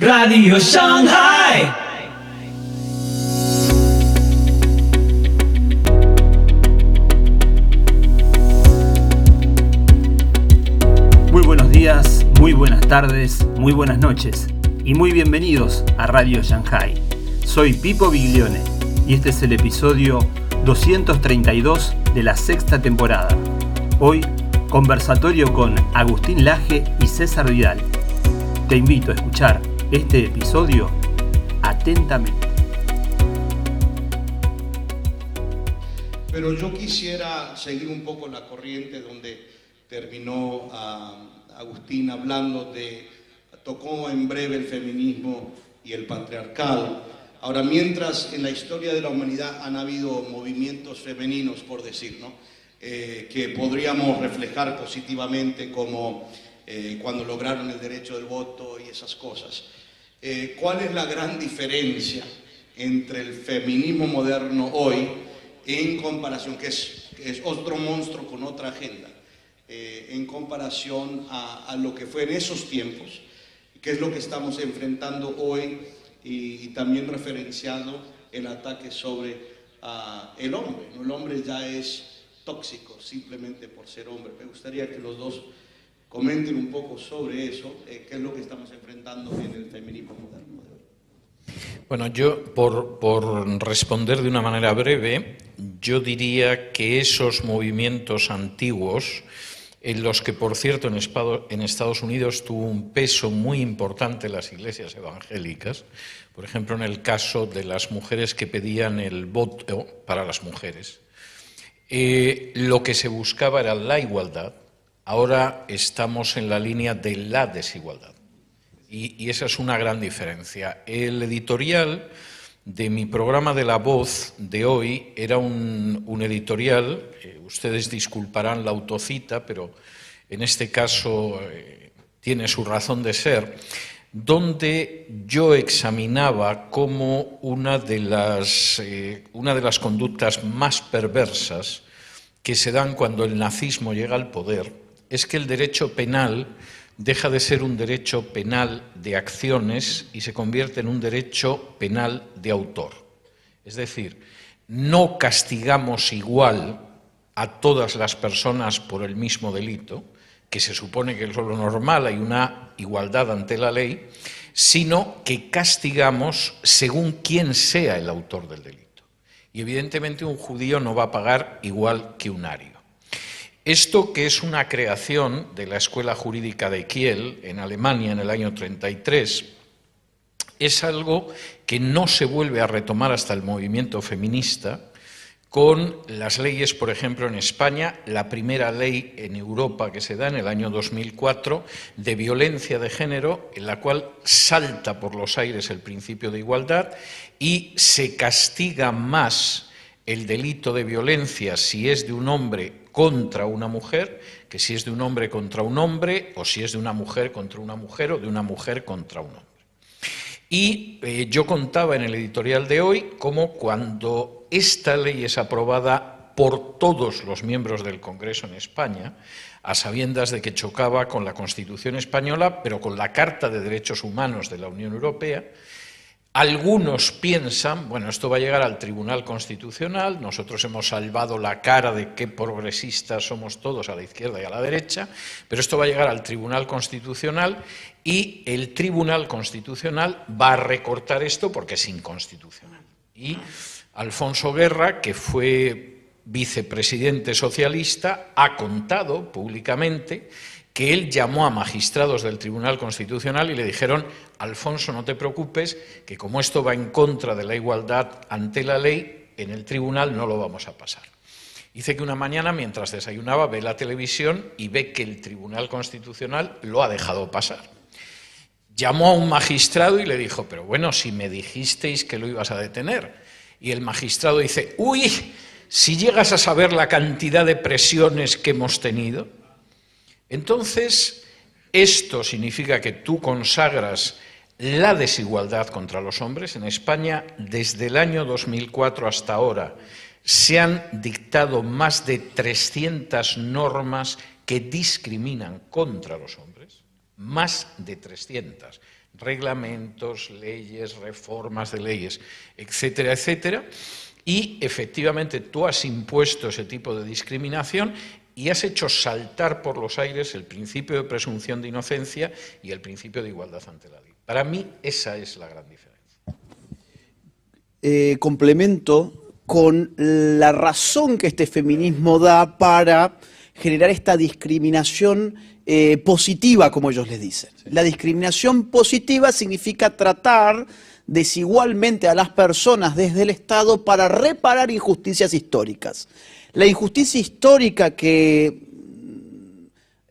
Radio Shanghai. Muy buenos días, muy buenas tardes, muy buenas noches y muy bienvenidos a Radio Shanghai. Soy Pipo Biglione y este es el episodio 232 de la sexta temporada. Hoy, conversatorio con Agustín Laje y César Vidal. Te invito a escuchar este episodio atentamente. Pero yo quisiera seguir un poco la corriente donde terminó ah, Agustín hablando de, tocó en breve el feminismo y el patriarcado. Ahora, mientras en la historia de la humanidad han habido movimientos femeninos, por decir, ¿no? Eh, que podríamos reflejar positivamente como eh, cuando lograron el derecho del voto y esas cosas. Eh, ¿Cuál es la gran diferencia entre el feminismo moderno hoy en comparación, que es, que es otro monstruo con otra agenda, eh, en comparación a, a, lo que fue en esos tiempos, que es lo que estamos enfrentando hoy y, y también referenciado el ataque sobre uh, el hombre. ¿no? El hombre ya es tóxico simplemente por ser hombre. Me gustaría que los dos comenten un poco sobre eso, eh, qué es lo que estamos enfrentando en el feminismo moderno. Bueno, yo, por, responder de una manera breve, yo diría que esos movimientos antiguos, en los que, por cierto, en Estados Unidos tuvo un peso muy importante las iglesias evangélicas, por ejemplo, en el caso de las mujeres que pedían el voto para las mujeres, eh, lo que se buscaba era la igualdad, Ahora estamos en la línea de la desigualdad. Y, esa es una gran diferencia. El editorial de mi programa de La Voz de hoy era un, un editorial, eh, ustedes disculparán la autocita, pero en este caso eh, tiene su razón de ser, donde yo examinaba cómo una de las, eh, una de las conductas más perversas que se dan cuando el nazismo llega al poder es que el derecho penal deja de ser un derecho penal de acciones y se convierte en un derecho penal de autor. Es decir, no castigamos igual a todas las personas por el mismo delito, que se supone que es lo normal, hay una igualdad ante la ley, sino que castigamos según quién sea el autor del delito. Y evidentemente un judío no va a pagar igual que un ario. Esto, que es una creación de la Escuela Jurídica de Kiel en Alemania en el año 33, es algo que no se vuelve a retomar hasta el movimiento feminista con las leyes, por ejemplo, en España, la primera ley en Europa que se da en el año 2004 de violencia de género, en la cual salta por los aires el principio de igualdad y se castiga más el delito de violencia si es de un hombre contra una mujer que si es de un hombre contra un hombre o si es de una mujer contra una mujer o de una mujer contra un hombre. Y eh, yo contaba en el editorial de hoy cómo cuando esta ley es aprobada por todos los miembros del Congreso en España, a sabiendas de que chocaba con la Constitución española, pero con la Carta de Derechos Humanos de la Unión Europea, algunos piensan, bueno, esto va a llegar al Tribunal Constitucional, nosotros hemos salvado la cara de qué progresistas somos todos a la izquierda y a la derecha, pero esto va a llegar al Tribunal Constitucional y el Tribunal Constitucional va a recortar esto porque es inconstitucional. Y Alfonso Guerra, que fue vicepresidente socialista, ha contado públicamente que él llamó a magistrados del Tribunal Constitucional y le dijeron, Alfonso, no te preocupes, que como esto va en contra de la igualdad ante la ley, en el tribunal no lo vamos a pasar. Dice que una mañana, mientras desayunaba, ve la televisión y ve que el Tribunal Constitucional lo ha dejado pasar. Llamó a un magistrado y le dijo, pero bueno, si me dijisteis que lo ibas a detener. Y el magistrado dice, uy, si llegas a saber la cantidad de presiones que hemos tenido, entonces, esto significa que tú consagras la desigualdad contra los hombres. En España, desde el año 2004 hasta ahora, se han dictado más de 300 normas que discriminan contra los hombres, más de 300. reglamentos, leyes, reformas de leyes, etcétera, etcétera. Y efectivamente tú has impuesto ese tipo de discriminación y has hecho saltar por los aires el principio de presunción de inocencia y el principio de igualdad ante la ley. Para mí esa es la gran diferencia. Eh, complemento con la razón que este feminismo da para generar esta discriminación eh, positiva, como ellos les dicen. La discriminación positiva significa tratar desigualmente a las personas desde el Estado para reparar injusticias históricas. La injusticia histórica que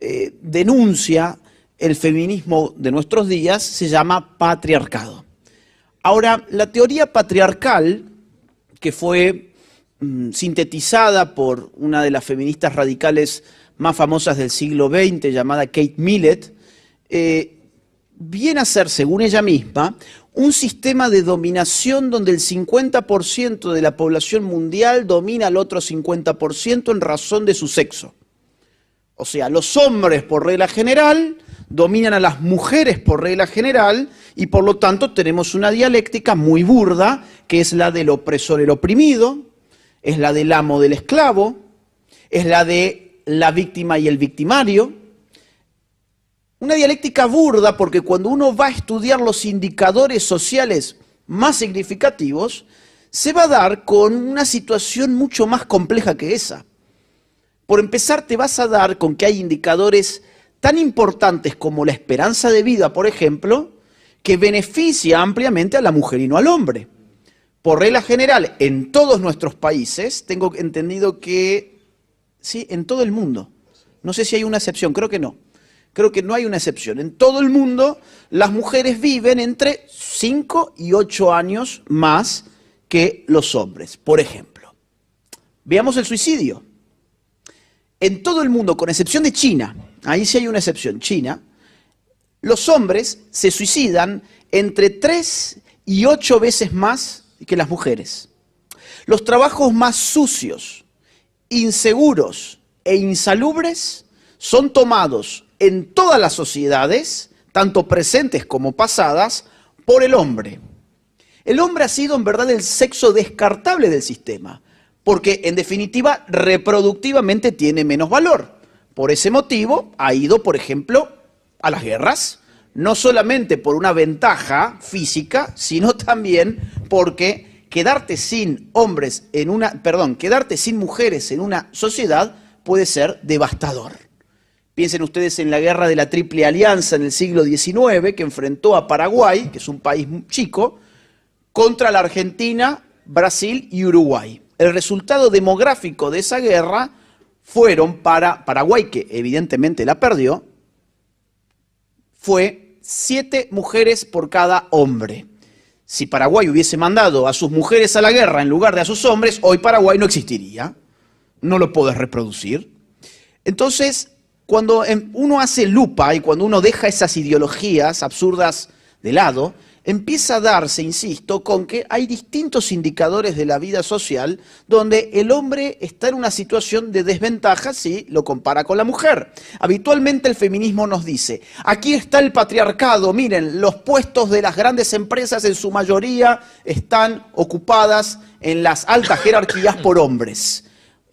eh, denuncia el feminismo de nuestros días se llama patriarcado. Ahora, la teoría patriarcal, que fue mm, sintetizada por una de las feministas radicales más famosas del siglo XX, llamada Kate Millett, eh, viene a ser, según ella misma, un sistema de dominación donde el 50% de la población mundial domina al otro 50% en razón de su sexo. O sea, los hombres por regla general dominan a las mujeres por regla general y por lo tanto tenemos una dialéctica muy burda que es la del opresor el oprimido, es la del amo del esclavo, es la de la víctima y el victimario, una dialéctica burda porque cuando uno va a estudiar los indicadores sociales más significativos, se va a dar con una situación mucho más compleja que esa. Por empezar, te vas a dar con que hay indicadores tan importantes como la esperanza de vida, por ejemplo, que beneficia ampliamente a la mujer y no al hombre. Por regla general, en todos nuestros países, tengo entendido que, sí, en todo el mundo. No sé si hay una excepción, creo que no creo que no hay una excepción. En todo el mundo las mujeres viven entre 5 y 8 años más que los hombres, por ejemplo. Veamos el suicidio. En todo el mundo, con excepción de China, ahí sí hay una excepción, China, los hombres se suicidan entre 3 y 8 veces más que las mujeres. Los trabajos más sucios, inseguros e insalubres son tomados en todas las sociedades, tanto presentes como pasadas, por el hombre. El hombre ha sido en verdad el sexo descartable del sistema, porque en definitiva reproductivamente tiene menos valor. Por ese motivo ha ido, por ejemplo, a las guerras, no solamente por una ventaja física, sino también porque quedarte sin hombres en una, perdón, quedarte sin mujeres en una sociedad puede ser devastador. Piensen ustedes en la guerra de la Triple Alianza en el siglo XIX, que enfrentó a Paraguay, que es un país chico, contra la Argentina, Brasil y Uruguay. El resultado demográfico de esa guerra fueron para Paraguay, que evidentemente la perdió, fue siete mujeres por cada hombre. Si Paraguay hubiese mandado a sus mujeres a la guerra en lugar de a sus hombres, hoy Paraguay no existiría. No lo puedes reproducir. Entonces, cuando uno hace lupa y cuando uno deja esas ideologías absurdas de lado, empieza a darse, insisto, con que hay distintos indicadores de la vida social donde el hombre está en una situación de desventaja si lo compara con la mujer. Habitualmente el feminismo nos dice, aquí está el patriarcado, miren, los puestos de las grandes empresas en su mayoría están ocupadas en las altas jerarquías por hombres.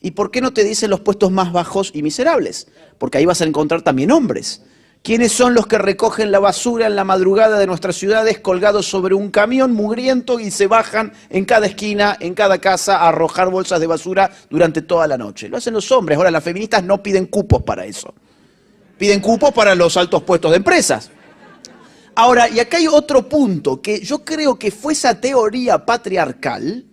¿Y por qué no te dicen los puestos más bajos y miserables? Porque ahí vas a encontrar también hombres. ¿Quiénes son los que recogen la basura en la madrugada de nuestras ciudades colgados sobre un camión mugriento y se bajan en cada esquina, en cada casa, a arrojar bolsas de basura durante toda la noche? Lo hacen los hombres. Ahora, las feministas no piden cupos para eso. Piden cupos para los altos puestos de empresas. Ahora, y acá hay otro punto, que yo creo que fue esa teoría patriarcal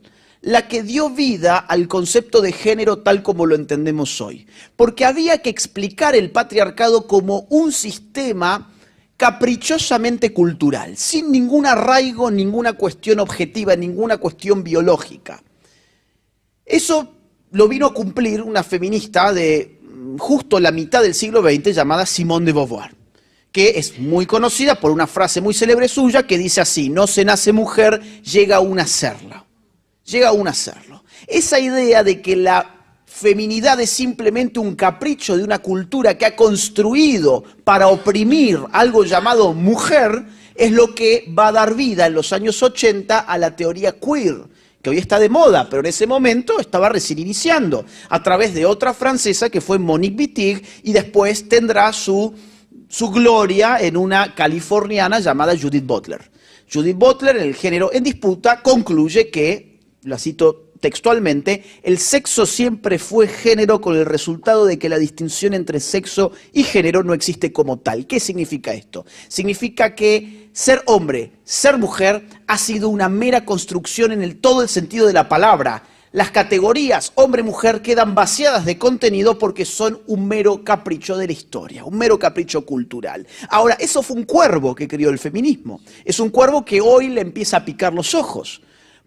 la que dio vida al concepto de género tal como lo entendemos hoy. Porque había que explicar el patriarcado como un sistema caprichosamente cultural, sin ningún arraigo, ninguna cuestión objetiva, ninguna cuestión biológica. Eso lo vino a cumplir una feminista de mm, justo la mitad del siglo XX llamada Simone de Beauvoir, que es muy conocida por una frase muy célebre suya que dice así, no se nace mujer, llega a serla llega aún a hacerlo. Esa idea de que la feminidad es simplemente un capricho de una cultura que ha construido para oprimir algo llamado mujer, es lo que va a dar vida en los años 80 a la teoría queer que hoy está de moda, pero en ese momento estaba recién iniciando, a través de otra francesa que fue Monique Wittig y después tendrá su, su gloria en una californiana llamada Judith Butler. Judith Butler, en el género en disputa, concluye que, la cito textualmente, el sexo siempre fue género con el resultado de que la distinción entre sexo y género no existe como tal. ¿Qué significa esto? Significa que ser hombre, ser mujer, ha sido una mera construcción en el, todo el sentido de la palabra. Las categorías hombre-mujer quedan vaciadas de contenido porque son un mero capricho de la historia, un mero capricho cultural. Ahora, eso fue un cuervo que crió el feminismo. Es un cuervo que hoy le empieza a picar los ojos.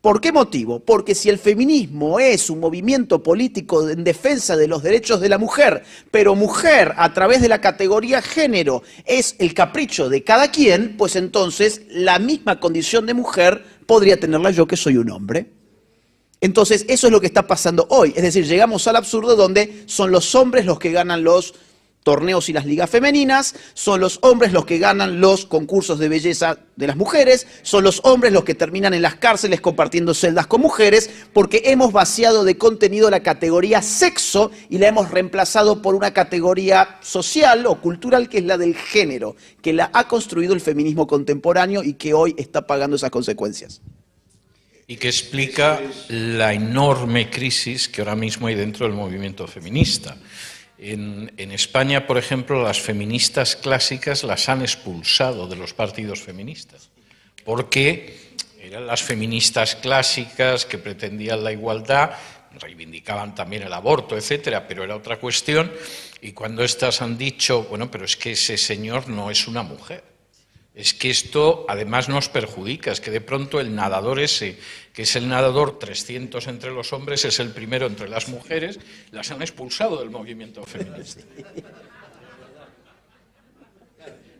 ¿Por qué motivo? Porque si el feminismo es un movimiento político en defensa de los derechos de la mujer, pero mujer a través de la categoría género es el capricho de cada quien, pues entonces la misma condición de mujer podría tenerla yo que soy un hombre. Entonces eso es lo que está pasando hoy. Es decir, llegamos al absurdo donde son los hombres los que ganan los torneos y las ligas femeninas, son los hombres los que ganan los concursos de belleza de las mujeres, son los hombres los que terminan en las cárceles compartiendo celdas con mujeres, porque hemos vaciado de contenido la categoría sexo y la hemos reemplazado por una categoría social o cultural que es la del género, que la ha construido el feminismo contemporáneo y que hoy está pagando esas consecuencias. Y que explica la enorme crisis que ahora mismo hay dentro del movimiento feminista. En, España, por ejemplo, las feministas clásicas las han expulsado de los partidos feministas, porque eran las feministas clásicas que pretendían la igualdad, reivindicaban también el aborto, etcétera, pero era otra cuestión. Y cuando estas han dicho, bueno, pero es que ese señor no es una mujer es que esto además nos perjudica, es que de pronto el nadador ese, que es el nadador 300 entre los hombres, es el primero entre las mujeres, las han expulsado del movimiento feminista.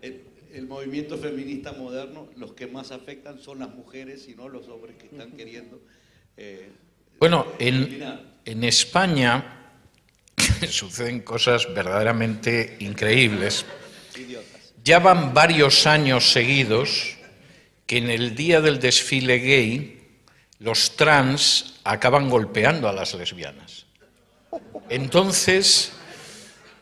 El, movimiento feminista moderno, los que más afectan son las mujeres y no los hombres que están queriendo. Eh, bueno, en, en España suceden cosas verdaderamente increíbles. Ya van varios años seguidos que en el día del desfile gay los trans acaban golpeando a las lesbianas. Entonces,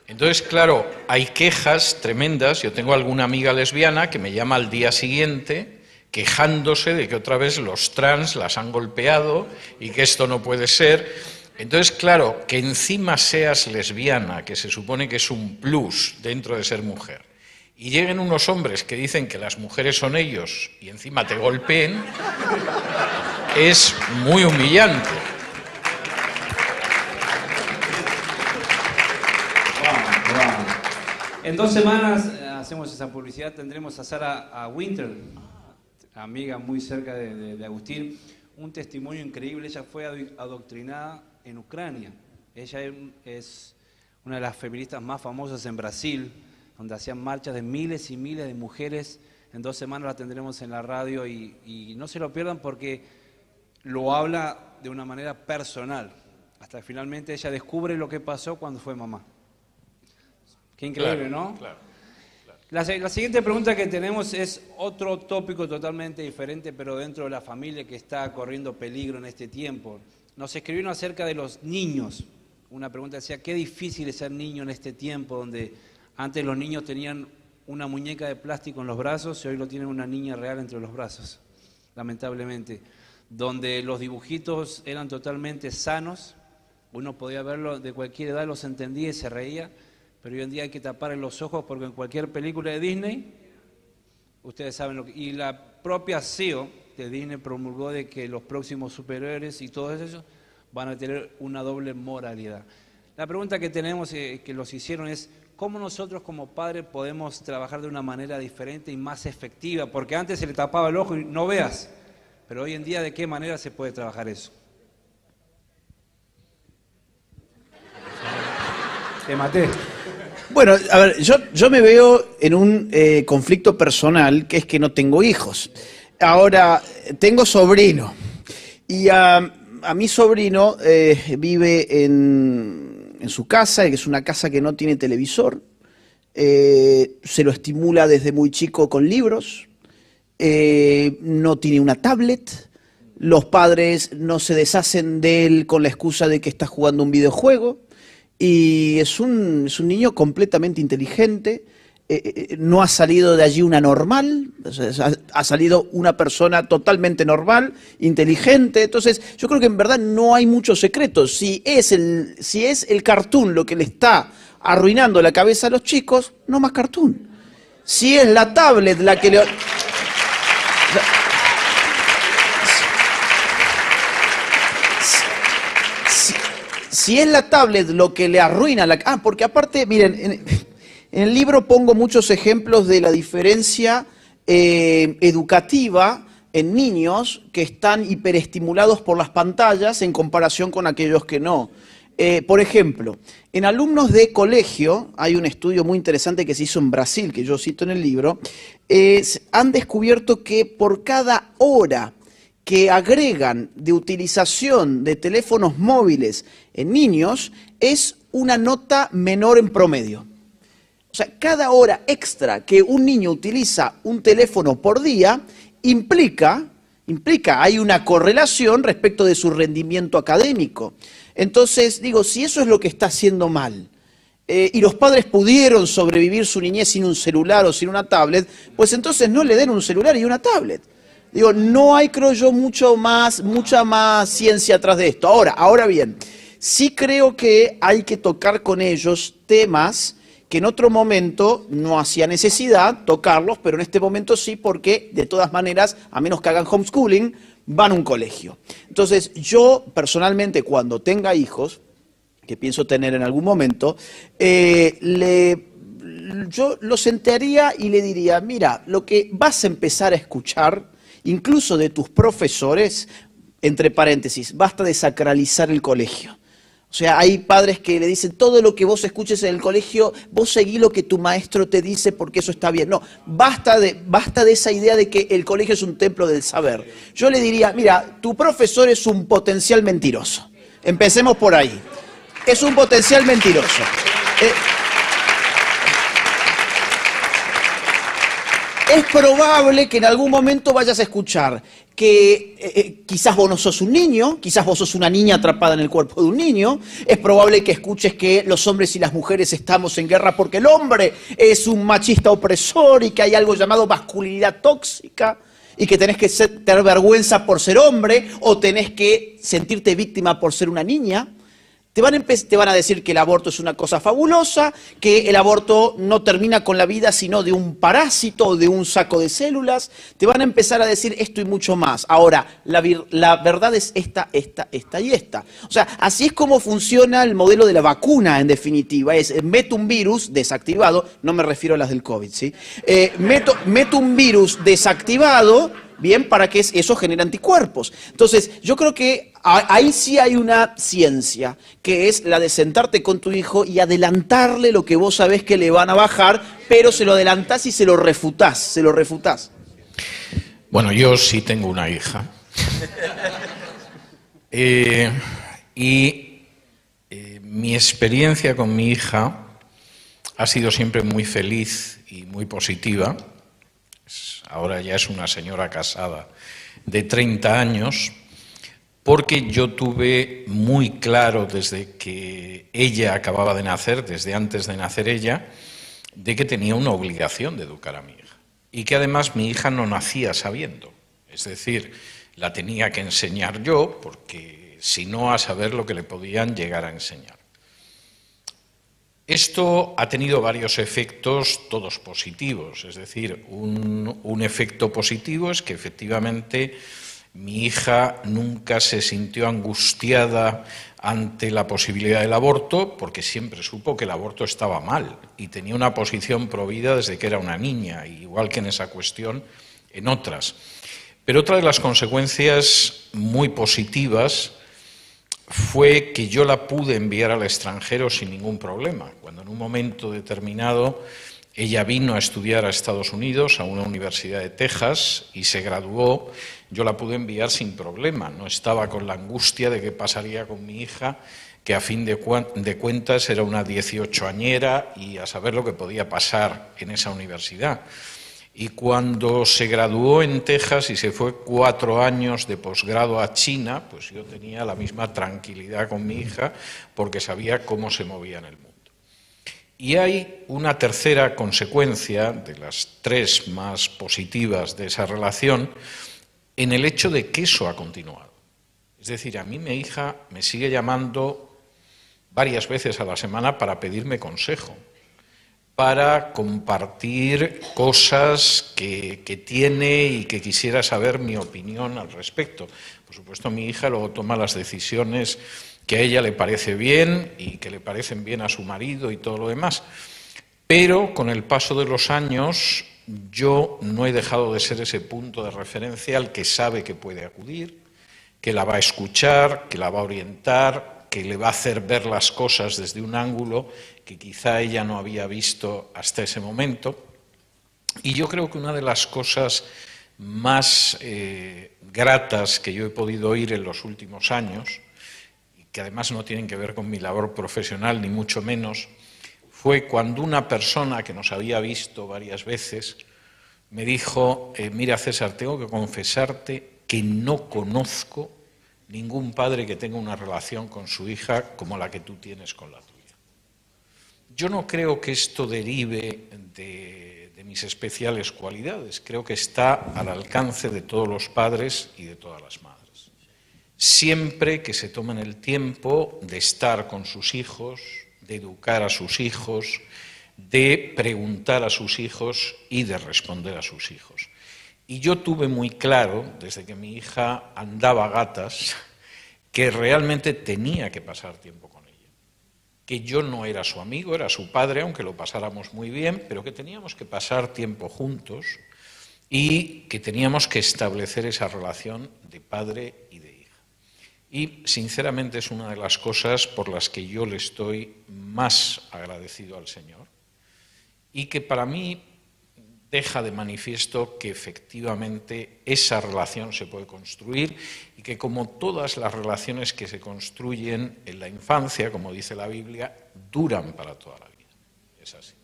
entonces, claro, hay quejas tremendas. Yo tengo alguna amiga lesbiana que me llama al día siguiente quejándose de que otra vez los trans las han golpeado y que esto no puede ser. Entonces, claro, que encima seas lesbiana, que se supone que es un plus dentro de ser mujer, y lleguen unos hombres que dicen que las mujeres son ellos y encima te golpeen, es muy humillante. En dos semanas eh, hacemos esa publicidad, tendremos a Sara a Winter, amiga muy cerca de, de Agustín, un testimonio increíble. Ella fue adoctrinada en Ucrania. Ella es una de las feministas más famosas en Brasil donde hacían marchas de miles y miles de mujeres. En dos semanas la tendremos en la radio y, no se lo pierdan porque lo habla de una manera personal. Hasta que finalmente ella descubre lo que pasó cuando fue mamá. Qué increíble, ¿no? Claro. La, la, siguiente pregunta que tenemos es otro tópico totalmente diferente, pero dentro de la familia que está corriendo peligro en este tiempo. Nos escribieron acerca de los niños. Una pregunta decía, qué difícil es ser niño en este tiempo donde antes los niños tenían una muñeca de plástico en los brazos y hoy lo tienen una niña real entre los brazos, lamentablemente. Donde los dibujitos eran totalmente sanos, uno podía verlo de cualquier edad, los entendía y se reía, pero hoy en día hay que tapar los ojos porque en cualquier película de Disney, ustedes saben lo que... Y la propia CEO de Disney promulgó de que los próximos superhéroes y todos esos van a tener una doble moralidad. La pregunta que tenemos, eh, que los hicieron es, cómo nosotros como padres podemos trabajar de una manera diferente y más efectiva, porque antes se le tapaba el ojo y no veas, pero hoy en día de qué manera se puede trabajar eso. Te maté. Bueno, a ver, yo, me veo en un eh, conflicto personal que es que no tengo hijos. Ahora, tengo sobrino. Y a, mi sobrino eh, vive en, en su casa, que es una casa que no tiene televisor. Eh, se lo estimula desde muy chico con libros. eh, no tiene una tablet, los padres no se deshacen de él con la excusa de que está jugando un videojuego y es un, es un niño completamente inteligente. Eh, eh, no ha salido de allí una normal, ha, salido una persona totalmente normal, inteligente. Entonces, yo creo que en verdad no hay muchos secretos. Si es el, si es el cartoon lo que le está arruinando la cabeza a los chicos, no más cartoon. Si es la tablet la que le. Si, es la tablet lo que le arruina la... Ah, porque aparte, miren, en, en el libro pongo muchos ejemplos de la diferencia eh, educativa en niños que están hiperestimulados por las pantallas en comparación con aquellos que no. Eh, por ejemplo, en alumnos de colegio, hay un estudio muy interesante que se hizo en Brasil, que yo cito en el libro, han descubierto que por cada hora que agregan de utilización de teléfonos móviles en niños es una nota menor en promedio. O sea, cada hora extra que un niño utiliza un teléfono por día implica, implica, hay una correlación respecto de su rendimiento académico. Entonces, digo, si eso es lo que está haciendo mal, eh, y los padres pudieron sobrevivir su niñez sin un celular o sin una tablet, pues entonces no le den un celular y una tablet. Digo, no hay, creo yo, mucho más, mucha más ciencia atrás de esto. Ahora, ahora bien, sí creo que hay que tocar con ellos temas que en otro momento no hacía necesidad tocarlos, pero en este momento sí, porque de todas maneras, a menos que hagan homeschooling, van a un colegio. Entonces, yo personalmente, cuando tenga hijos, que pienso tener en algún momento, eh, le, yo lo sentaría y le diría, mira, lo que vas a empezar a escuchar, incluso de tus profesores, entre paréntesis, basta de sacralizar el colegio. O sea, hay padres que le dicen, todo lo que vos escuches en el colegio, vos seguí lo que tu maestro te dice porque eso está bien. No, basta de, basta de esa idea de que el colegio es un templo del saber. Yo le diría, mira, tu profesor es un potencial mentiroso. Empecemos por ahí. Es un potencial mentiroso. Eh, es probable que en algún momento vayas a escuchar que eh, eh, quizás vos no sos un niño, quizás vos sos una niña atrapada en el cuerpo de un niño, es probable que escuches que los hombres y las mujeres estamos en guerra porque el hombre es un machista opresor y que hay algo llamado masculinidad tóxica y que tenés que ser- tener vergüenza por ser hombre o tenés que sentirte víctima por ser una niña. Te van, a te van a decir que el aborto es una cosa fabulosa, que el aborto no termina con la vida sino de un parásito o de un saco de células. Te van a empezar a decir esto y mucho más. Ahora, la, la verdad es esta, esta, esta y esta. O sea, así es como funciona el modelo de la vacuna en definitiva. Es, meto un virus desactivado, no me refiero a las del COVID, ¿sí? Eh, meto un virus desactivado bien, para que es- eso genere anticuerpos. Entonces, yo creo que ahí sí hay una ciencia, que es la de sentarte con tu hijo y adelantarle lo que vos sabés que le van a bajar, pero se lo adelantás y se lo refutás, se lo refutás. Bueno, yo sí tengo una hija. Eh, y eh, mi experiencia con mi hija ha sido siempre muy feliz y muy positiva. Ahora ya es una señora casada de 30 años, porque yo tuve muy claro desde que ella acababa de nacer, desde antes de nacer ella, de que tenía una obligación de educar a mi hija. Y que además mi hija no nacía sabiendo. Es decir, la tenía que enseñar yo, porque si no, a saber lo que le podían llegar a enseñar. Esto ha tenido varios efectos, todos positivos. Es decir, un, efecto positivo es que efectivamente mi hija nunca se sintió angustiada ante la posibilidad del aborto, porque siempre supo que el aborto estaba mal y tenía una posición provida desde que era una niña, igual que en esa cuestión, en otras. Pero otra de las consecuencias muy positivas fue que yo la pude enviar al extranjero sin ningún problema. Cuando en un momento determinado ella vino a estudiar a Estados Unidos, a una universidad de Texas, y se graduó, yo la pude enviar sin problema. No estaba con la angustia de qué pasaría con mi hija, que a fin de, de cuentas era una 18 añera y a saber lo que podía pasar en esa universidad. Y cuando se graduó en Texas y se fue cuatro años de posgrado a China, pues yo tenía la misma tranquilidad con mi hija porque sabía cómo se movía en el mundo. Y hay una tercera consecuencia, de las tres más positivas de esa relación, en el hecho de que eso ha continuado. Es decir, a mí mi hija me sigue llamando varias veces a la semana para pedirme consejo para compartir cosas que, tiene y que quisiera saber mi opinión al respecto. Por supuesto, mi hija luego toma las decisiones que a ella le parece bien y que le parecen bien a su marido y todo lo demás. Pero con el paso de los años yo no he dejado de ser ese punto de referencia al que sabe que puede acudir, que la va a escuchar, que la va a orientar, que le va a hacer ver las cosas desde un ángulo que quizá ella no había visto hasta ese momento. Y yo creo que una de las cosas más eh, gratas que yo he podido oír en los últimos años, y que además no tienen que ver con mi labor profesional, ni mucho menos, fue cuando una persona que nos había visto varias veces me dijo, eh, mira César, tengo que confesarte que no conozco ningún padre que tenga una relación con su hija como la que tú tienes con la tuya. Yo no creo que esto derive de, mis especiales cualidades, creo que está al alcance de todos los padres y de todas las madres. Siempre que se tomen el tiempo de estar con sus hijos, de educar a sus hijos, de preguntar a sus hijos y de responder a sus hijos. Y yo tuve muy claro, desde que mi hija andaba gatas, que realmente tenía que pasar tiempo con que yo no era su amigo, era su padre, aunque lo pasáramos muy bien, pero que teníamos que pasar tiempo juntos y que teníamos que establecer esa relación de padre y de hija. Y sinceramente es una de las cosas por las que yo le estoy más agradecido al Señor y que para mí deja de manifiesto que efectivamente esa relación se puede construir y que como todas las relaciones que se construyen en la infancia, como dice la Biblia, duran para toda la vida. Es así.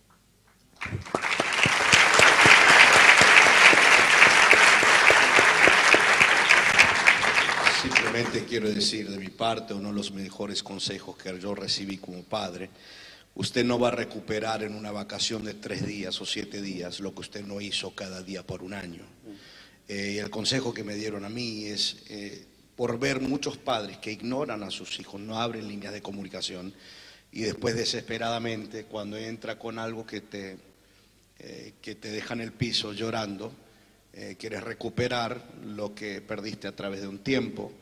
Simplemente quiero decir de mi parte uno de los mejores consejos que yo recibí como padre Usted no va a recuperar en una vacación de tres días o siete días lo que usted no hizo cada día por un año. Eh, el consejo que me dieron a mí es, eh, por ver muchos padres que ignoran a sus hijos, no abren líneas de comunicación y después desesperadamente cuando entra con algo que te, eh, que te deja en el piso llorando, quieres recuperar lo que perdiste a través de un tiempo.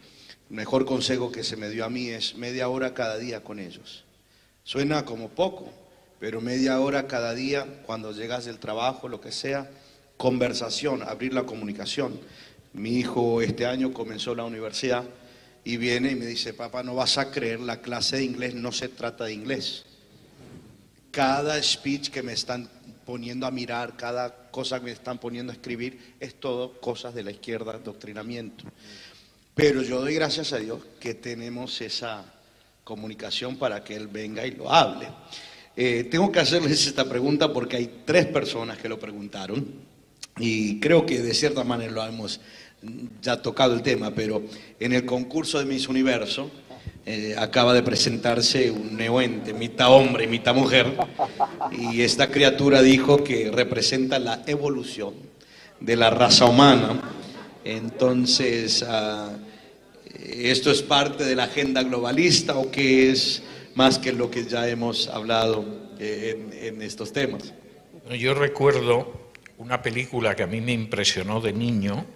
El mejor consejo que se me dio a mí es media hora cada día con ellos Suena como poco, pero media hora cada día, cuando llegas del trabajo, lo que sea, conversación, abrir la comunicación. Mi hijo este año comenzó la universidad y viene y me dice, papá, no vas a creer, la clase de inglés no se trata de inglés. Cada speech que me están poniendo a mirar, cada cosa que me están poniendo a escribir, es todo cosas de la izquierda, doctrinamiento. Pero yo doy gracias a Dios que tenemos esa comunicación para que él venga y lo hable. Eh, tengo que hacerles esta pregunta porque hay tres personas que lo preguntaron y creo que de cierta manera lo hemos ya tocado el tema, pero en el concurso de Miss Universo eh, acaba de presentarse un neoente, mitad hombre y mitad mujer, y esta criatura dijo que representa la evolución de la raza humana. Entonces, uh, ¿Esto es parte de la agenda globalista o qué es más que lo que ya hemos hablado eh, en, estos temas? Yo recuerdo una película que a mí me impresionó de niño,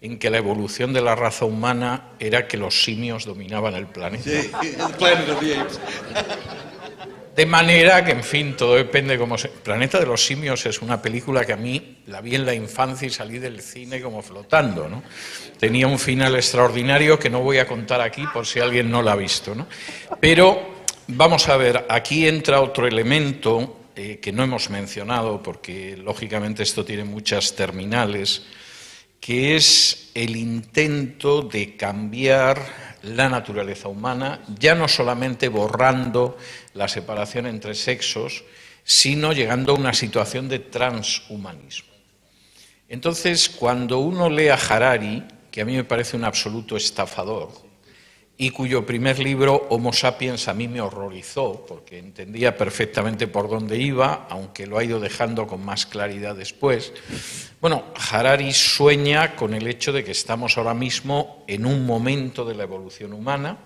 en que la evolución de la raza humana era que los simios dominaban el planeta. Sí, el planeta de manera que, en fin, todo depende cómo se... Planeta de los Simios es una película que a mí la vi en la infancia y salí del cine como flotando, ¿no? Tenía un final extraordinario que no voy a contar aquí por si alguien no la ha visto, ¿no? Pero vamos a ver, aquí entra otro elemento eh, que no hemos mencionado porque lógicamente esto tiene muchas terminales, que es el intento de cambiar la naturaleza humana, ya no solamente borrando la separación entre sexos, sino llegando a una situación de transhumanismo. Entonces, cuando uno lee a Harari, que a mí me parece un absoluto estafador, y cuyo primer libro, Homo sapiens, a mí me horrorizó, porque entendía perfectamente por dónde iba, aunque lo ha ido dejando con más claridad después. Bueno, Harari sueña con el hecho de que estamos ahora mismo en un momento de la evolución humana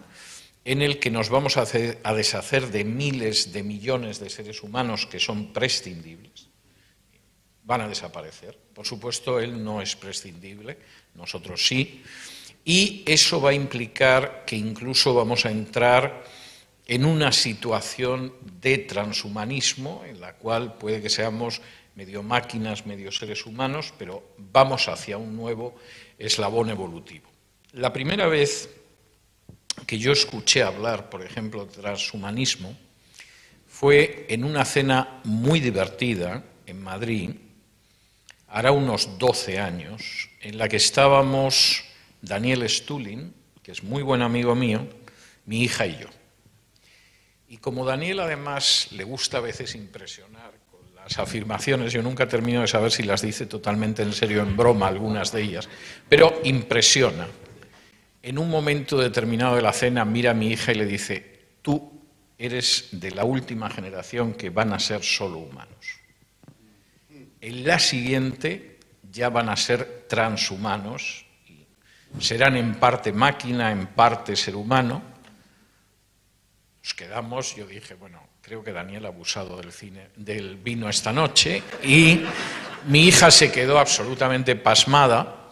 en el que nos vamos a, a deshacer de miles de millones de seres humanos que son prescindibles. Van a desaparecer. Por supuesto, él no es prescindible, nosotros sí y eso va a implicar que incluso vamos a entrar en una situación de transhumanismo en la cual puede que seamos medio máquinas, medio seres humanos, pero vamos hacia un nuevo eslabón evolutivo. La primera vez que yo escuché hablar, por ejemplo, de transhumanismo fue en una cena muy divertida en Madrid, hará unos 12 años, en la que estábamos Daniel Stulin, que es muy buen amigo mío, mi hija y yo. Y como Daniel además le gusta a veces impresionar con las afirmaciones, yo nunca termino de saber si las dice totalmente en serio, en broma, algunas de ellas, pero impresiona. En un momento determinado de la cena mira a mi hija y le dice, tú eres de la última generación que van a ser solo humanos. En la siguiente ya van a ser transhumanos serán en parte máquina, en parte ser humano. Nos quedamos, yo dije, bueno, creo que Daniel ha abusado del, cine, del vino esta noche y mi hija se quedó absolutamente pasmada.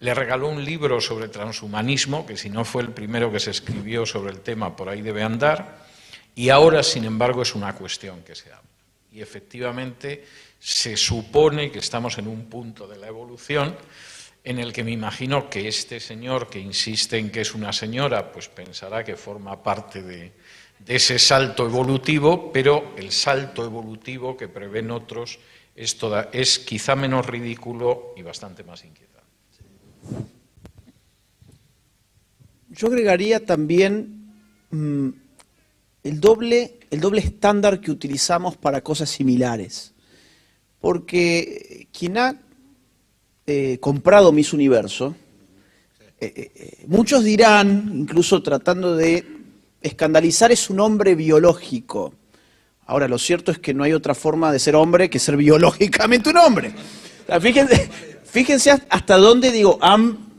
Le regaló un libro sobre transhumanismo, que si no fue el primero que se escribió sobre el tema, por ahí debe andar, y ahora, sin embargo, es una cuestión que se habla. Y efectivamente se supone que estamos en un punto de la evolución en el que me imagino que este señor que insiste en que es una señora, pues pensará que forma parte de, ese salto evolutivo, pero el salto evolutivo que prevén otros es, quizá menos ridículo y bastante más inquietante. Yo agregaría también mm, el, doble, el doble estándar que utilizamos para cosas similares, porque quien ha eh, comprado Miss Universo, eh, eh, muchos dirán, incluso tratando de escandalizar, es un hombre biológico. Ahora, lo cierto es que no hay otra forma de ser hombre que ser biológicamente un hombre. fíjense, fíjense hasta dónde, digo, han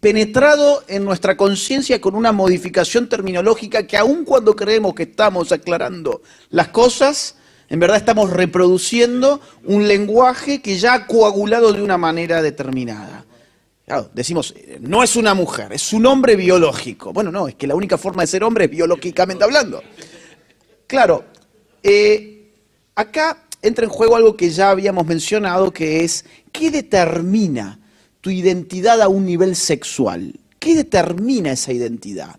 penetrado en nuestra conciencia con una modificación terminológica que aun cuando creemos que estamos aclarando las cosas, en verdad estamos reproduciendo un lenguaje que ya ha coagulado de una manera determinada. decimos, no es una mujer, es un hombre biológico. Bueno, no, es que la única forma de ser hombre es biológicamente hablando. Claro, eh, acá entra en juego algo que ya habíamos mencionado, que es, ¿qué determina tu identidad a un nivel sexual? ¿Qué determina esa identidad?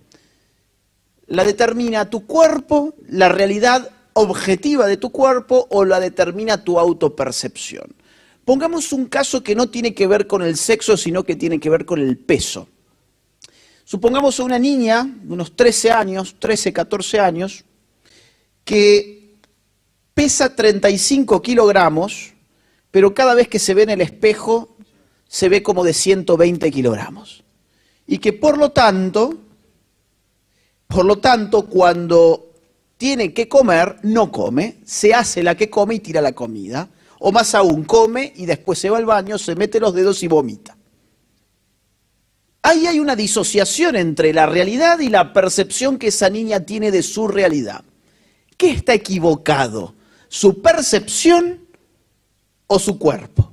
La determina tu cuerpo, la realidad objetiva de tu cuerpo o la determina tu autopercepción. Pongamos un caso que no tiene que ver con el sexo, sino que tiene que ver con el peso. Supongamos a una niña de unos 13 años, 13, 14 años, que pesa 35 kilogramos, pero cada vez que se ve en el espejo se ve como de 120 kilogramos. Y que por lo tanto, por lo tanto, cuando tiene que comer, no come, se hace la que come y tira la comida. O más aún, come y después se va al baño, se mete los dedos y vomita. Ahí hay una disociación entre la realidad y la percepción que esa niña tiene de su realidad. ¿Qué está equivocado? ¿Su percepción o su cuerpo?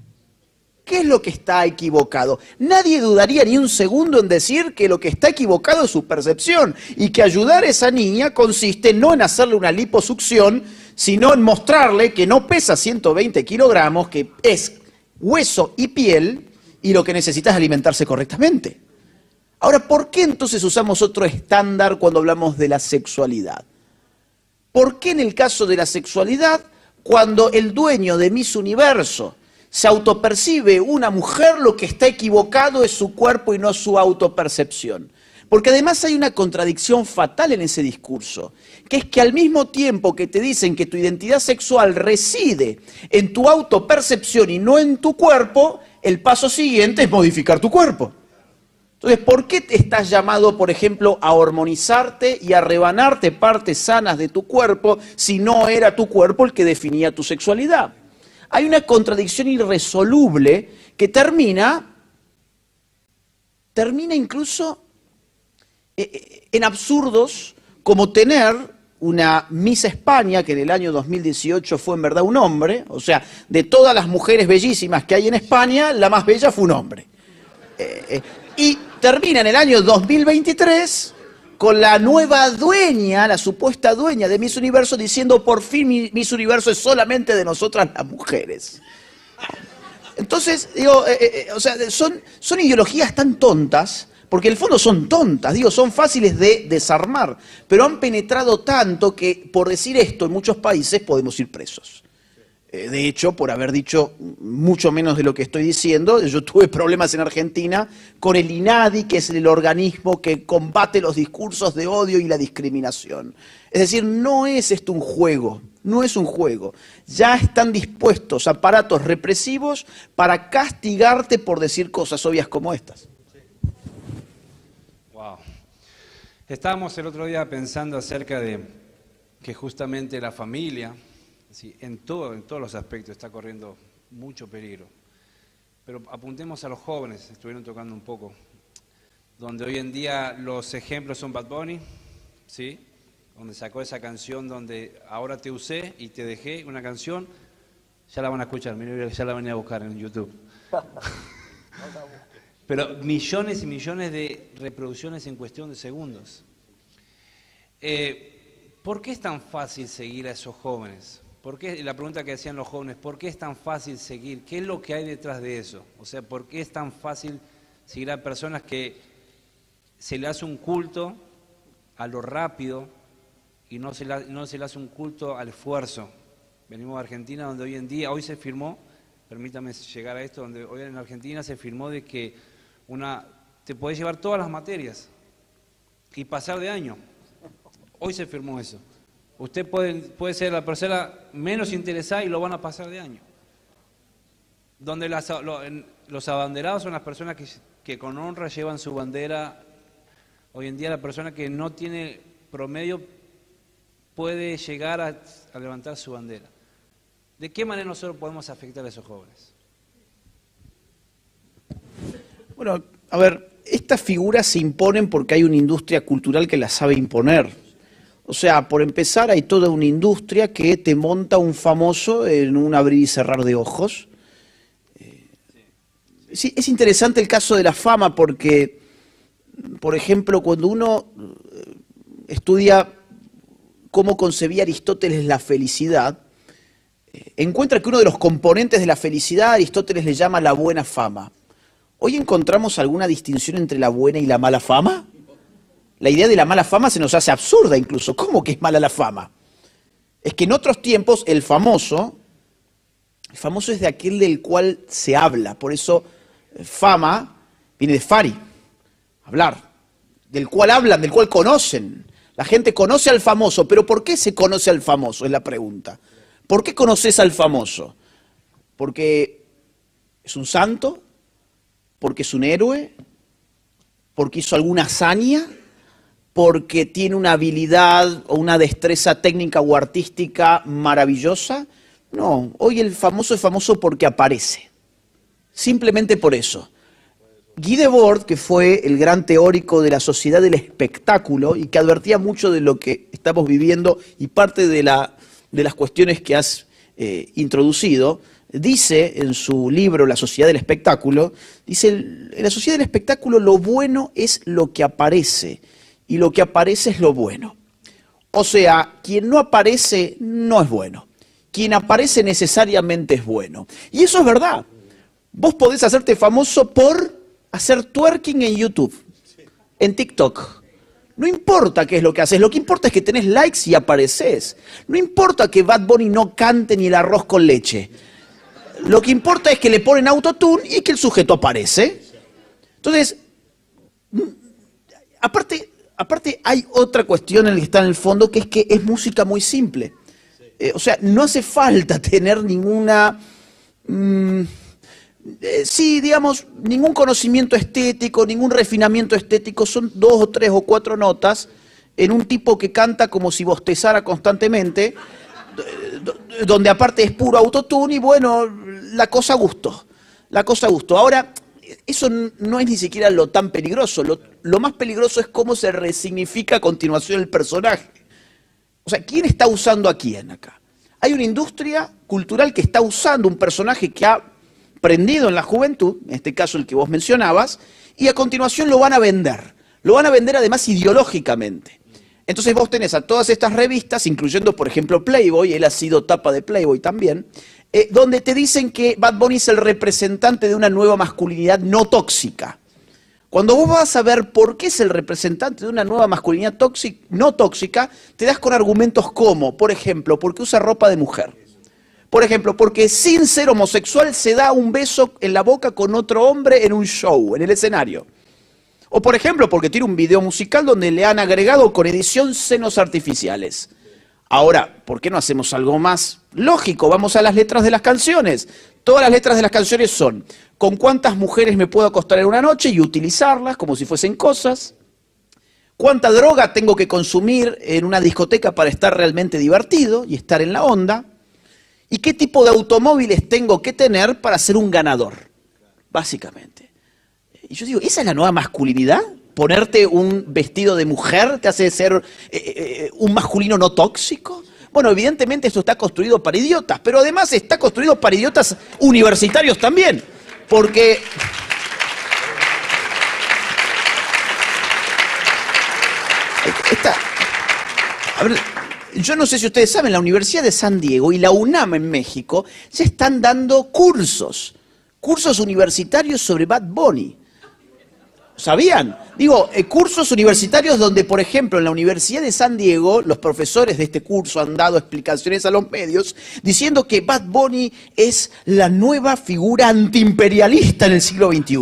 ¿Qué es lo que está equivocado? Nadie dudaría ni un segundo en decir que lo que está equivocado es su percepción y que ayudar a esa niña consiste no en hacerle una liposucción, sino en mostrarle que no pesa 120 kilogramos, que es hueso y piel y lo que necesita es alimentarse correctamente. Ahora, ¿por qué entonces usamos otro estándar cuando hablamos de la sexualidad? ¿Por qué en el caso de la sexualidad, cuando el dueño de Miss Universo se autopercibe una mujer, lo que está equivocado es su cuerpo y no su autopercepción. Porque además hay una contradicción fatal en ese discurso, que es que al mismo tiempo que te dicen que tu identidad sexual reside en tu autopercepción y no en tu cuerpo, el paso siguiente es modificar tu cuerpo. Entonces, ¿por qué te estás llamado, por ejemplo, a hormonizarte y a rebanarte partes sanas de tu cuerpo si no era tu cuerpo el que definía tu sexualidad? Hay una contradicción irresoluble que termina, termina incluso eh, eh, en absurdos como tener una Miss España, que en el año 2018 fue en verdad un hombre, o sea, de todas las mujeres bellísimas que hay en España, la más bella fue un hombre. Eh, y termina en el año 2023 con la nueva dueña, la supuesta dueña de Miss Universo, diciendo por fin Miss Universo es solamente de nosotras las mujeres. Entonces, digo, o sea, son, son ideologías tan tontas porque en el fondo son tontas, digo, son fáciles de desarmar, pero han penetrado tanto que por decir esto en muchos países podemos ir presos. Eh, de hecho, por haber dicho mucho menos de lo que estoy diciendo, yo tuve problemas en Argentina con el INADI, que es el organismo que combate los discursos de odio y la discriminación. Es decir, no es esto un juego, no es un juego. Ya están dispuestos aparatos represivos para castigarte por decir cosas obvias como estas. Estábamos el otro día pensando acerca de que justamente la familia, en, todo, en todos los aspectos, está corriendo mucho peligro. Pero apuntemos a los jóvenes, estuvieron tocando un poco, donde hoy en día los ejemplos son Bad Bunny, ¿sí? donde sacó esa canción donde ahora te usé y te dejé, una canción, ya la van a escuchar, ya la van a buscar en YouTube. Pero millones y millones de reproducciones en cuestión de segundos. Eh, ¿Por qué es tan fácil seguir a esos jóvenes? ¿Por qué, la pregunta que hacían los jóvenes, ¿por qué es tan fácil seguir? ¿Qué es lo que hay detrás de eso? O sea, ¿por qué es tan fácil seguir a personas que se le hace un culto a lo rápido y no se le, no se le hace un culto al esfuerzo? Venimos de Argentina, donde hoy en día, hoy se firmó, permítame llegar a esto, donde hoy en Argentina se firmó de que una, te puedes llevar todas las materias y pasar de año. Hoy se firmó eso. Usted puede, puede ser la persona menos interesada y lo van a pasar de año. Donde los abanderados son las personas que, que con honra llevan su bandera. Hoy en día la persona que no tiene promedio puede llegar a, a levantar su bandera. ¿De qué manera nosotros podemos afectar a esos jóvenes? Bueno, a ver, estas figuras se imponen porque hay una industria cultural que las sabe imponer. O sea, por empezar, hay toda una industria que te monta un famoso en un abrir y cerrar de ojos. Eh, sí, es interesante el caso de la fama porque, por ejemplo, cuando uno eh, estudia cómo concebía Aristóteles la felicidad, eh, encuentra que uno de los componentes de la felicidad Aristóteles le llama la buena fama. ¿Hoy encontramos alguna distinción entre la buena y la mala fama? La idea de la mala fama se nos hace absurda incluso. ¿Cómo que es mala la fama? Es que en otros tiempos el famoso, el famoso es de aquel del cual se habla. Por eso fama viene de fari, hablar, del cual hablan, del cual conocen. La gente conoce al famoso, pero ¿por qué se conoce al famoso? Es la pregunta. ¿Por qué conoces al famoso? ¿Porque es un santo? porque es un héroe, porque hizo alguna hazaña, porque tiene una habilidad o una destreza técnica o artística maravillosa. No, hoy el famoso es famoso porque aparece. Simplemente por eso. Guy Debord, que fue el gran teórico de la sociedad del espectáculo y que advertía mucho de lo que estamos viviendo y parte de, la, de las cuestiones que has eh, introducido, dice en su libro La sociedad del espectáculo, dice, en la sociedad del espectáculo lo bueno es lo que aparece y lo que aparece es lo bueno. O sea, quien no aparece no es bueno. Quien aparece necesariamente es bueno. Y eso es verdad. Vos podés hacerte famoso por hacer twerking en YouTube, en TikTok. No importa qué es lo que haces, lo que importa es que tenés likes y apareces. No importa que Bad Bunny no cante ni el arroz con leche. Lo que importa es que le ponen autotune y que el sujeto aparece. Entonces, aparte, aparte hay otra cuestión en la que está en el fondo, que es que es música muy simple. Eh, o sea, no hace falta tener ninguna... mm, eh, sí, digamos, ningún conocimiento estético, ningún refinamiento estético, son dos o tres o cuatro notas en un tipo que canta como si bostezara constantemente, donde aparte es puro autotune y bueno, la cosa gustó, la cosa gustó. Ahora, eso no es ni siquiera lo tan peligroso, lo, lo más peligroso es cómo se resignifica a continuación el personaje. O sea, ¿quién está usando a quién acá? Hay una industria cultural que está usando un personaje que ha prendido en la juventud, en este caso el que vos mencionabas, y a continuación lo van a vender. Lo van a vender además ideológicamente. Entonces vos tenés a todas estas revistas, incluyendo por ejemplo Playboy, él ha sido tapa de Playboy también, eh, donde te dicen que Bad Bunny es el representante de una nueva masculinidad no tóxica. Cuando vos vas a ver por qué es el representante de una nueva masculinidad no tóxica, te das con argumentos como, por ejemplo, porque usa ropa de mujer. Por ejemplo, porque sin ser homosexual se da un beso en la boca con otro hombre en un show, en el escenario. O por ejemplo, porque tiene un video musical donde le han agregado con edición senos artificiales. Ahora, ¿por qué no hacemos algo más lógico? Vamos a las letras de las canciones. Todas las letras de las canciones son con cuántas mujeres me puedo acostar en una noche y utilizarlas como si fuesen cosas. ¿Cuánta droga tengo que consumir en una discoteca para estar realmente divertido y estar en la onda? ¿Y qué tipo de automóviles tengo que tener para ser un ganador? Básicamente. Y yo digo, ¿esa es la nueva masculinidad? ¿Ponerte un vestido de mujer te hace ser eh, eh, un masculino no tóxico? Bueno, evidentemente esto está construido para idiotas, pero además está construido para idiotas universitarios también. Porque esta, a ver, yo no sé si ustedes saben, la Universidad de San Diego y la UNAM en México ya están dando cursos, cursos universitarios sobre Bad Bunny. ¿Sabían? Digo, eh, cursos universitarios donde, por ejemplo, en la Universidad de San Diego, los profesores de este curso han dado explicaciones a los medios diciendo que Bad Bunny es la nueva figura antiimperialista en el siglo XXI.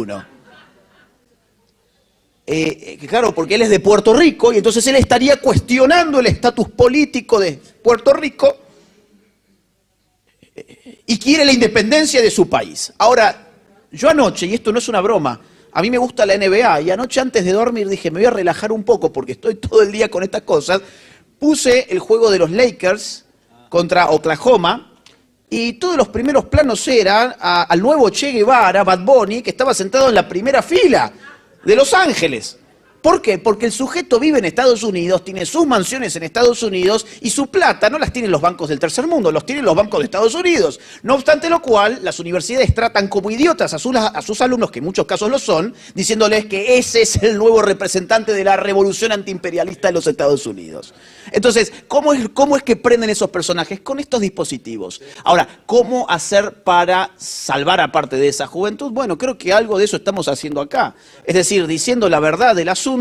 Eh, eh, claro, porque él es de Puerto Rico y entonces él estaría cuestionando el estatus político de Puerto Rico y quiere la independencia de su país. Ahora, yo anoche, y esto no es una broma, a mí me gusta la NBA y anoche antes de dormir dije, me voy a relajar un poco porque estoy todo el día con estas cosas. Puse el juego de los Lakers contra Oklahoma y todos los primeros planos eran al nuevo Che Guevara, Bad Bunny, que estaba sentado en la primera fila de Los Ángeles. ¿Por qué? Porque el sujeto vive en Estados Unidos, tiene sus mansiones en Estados Unidos y su plata no las tienen los bancos del tercer mundo, los tienen los bancos de Estados Unidos. No obstante lo cual, las universidades tratan como idiotas a sus, alumnos, que en muchos casos lo son, diciéndoles que ese es el nuevo representante de la revolución antiimperialista de los Estados Unidos. Entonces, ¿cómo es, ¿cómo es que prenden esos personajes? Con estos dispositivos. Ahora, ¿cómo hacer para salvar a parte de esa juventud? Bueno, creo que algo de eso estamos haciendo acá. Es decir, diciendo la verdad del asunto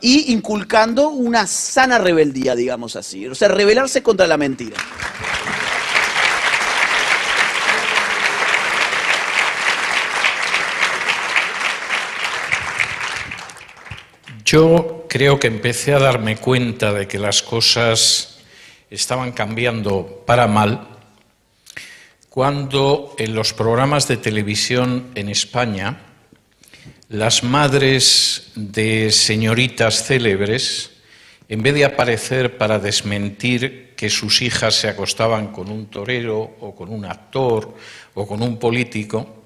y inculcando una sana rebeldía, digamos así. O sea, rebelarse contra la mentira. Yo creo que empecé a darme cuenta de que las cosas estaban cambiando para mal cuando en los programas de televisión en España las madres de señoritas célebres, en vez de aparecer para desmentir que sus hijas se acostaban con un torero o con un actor o con un político,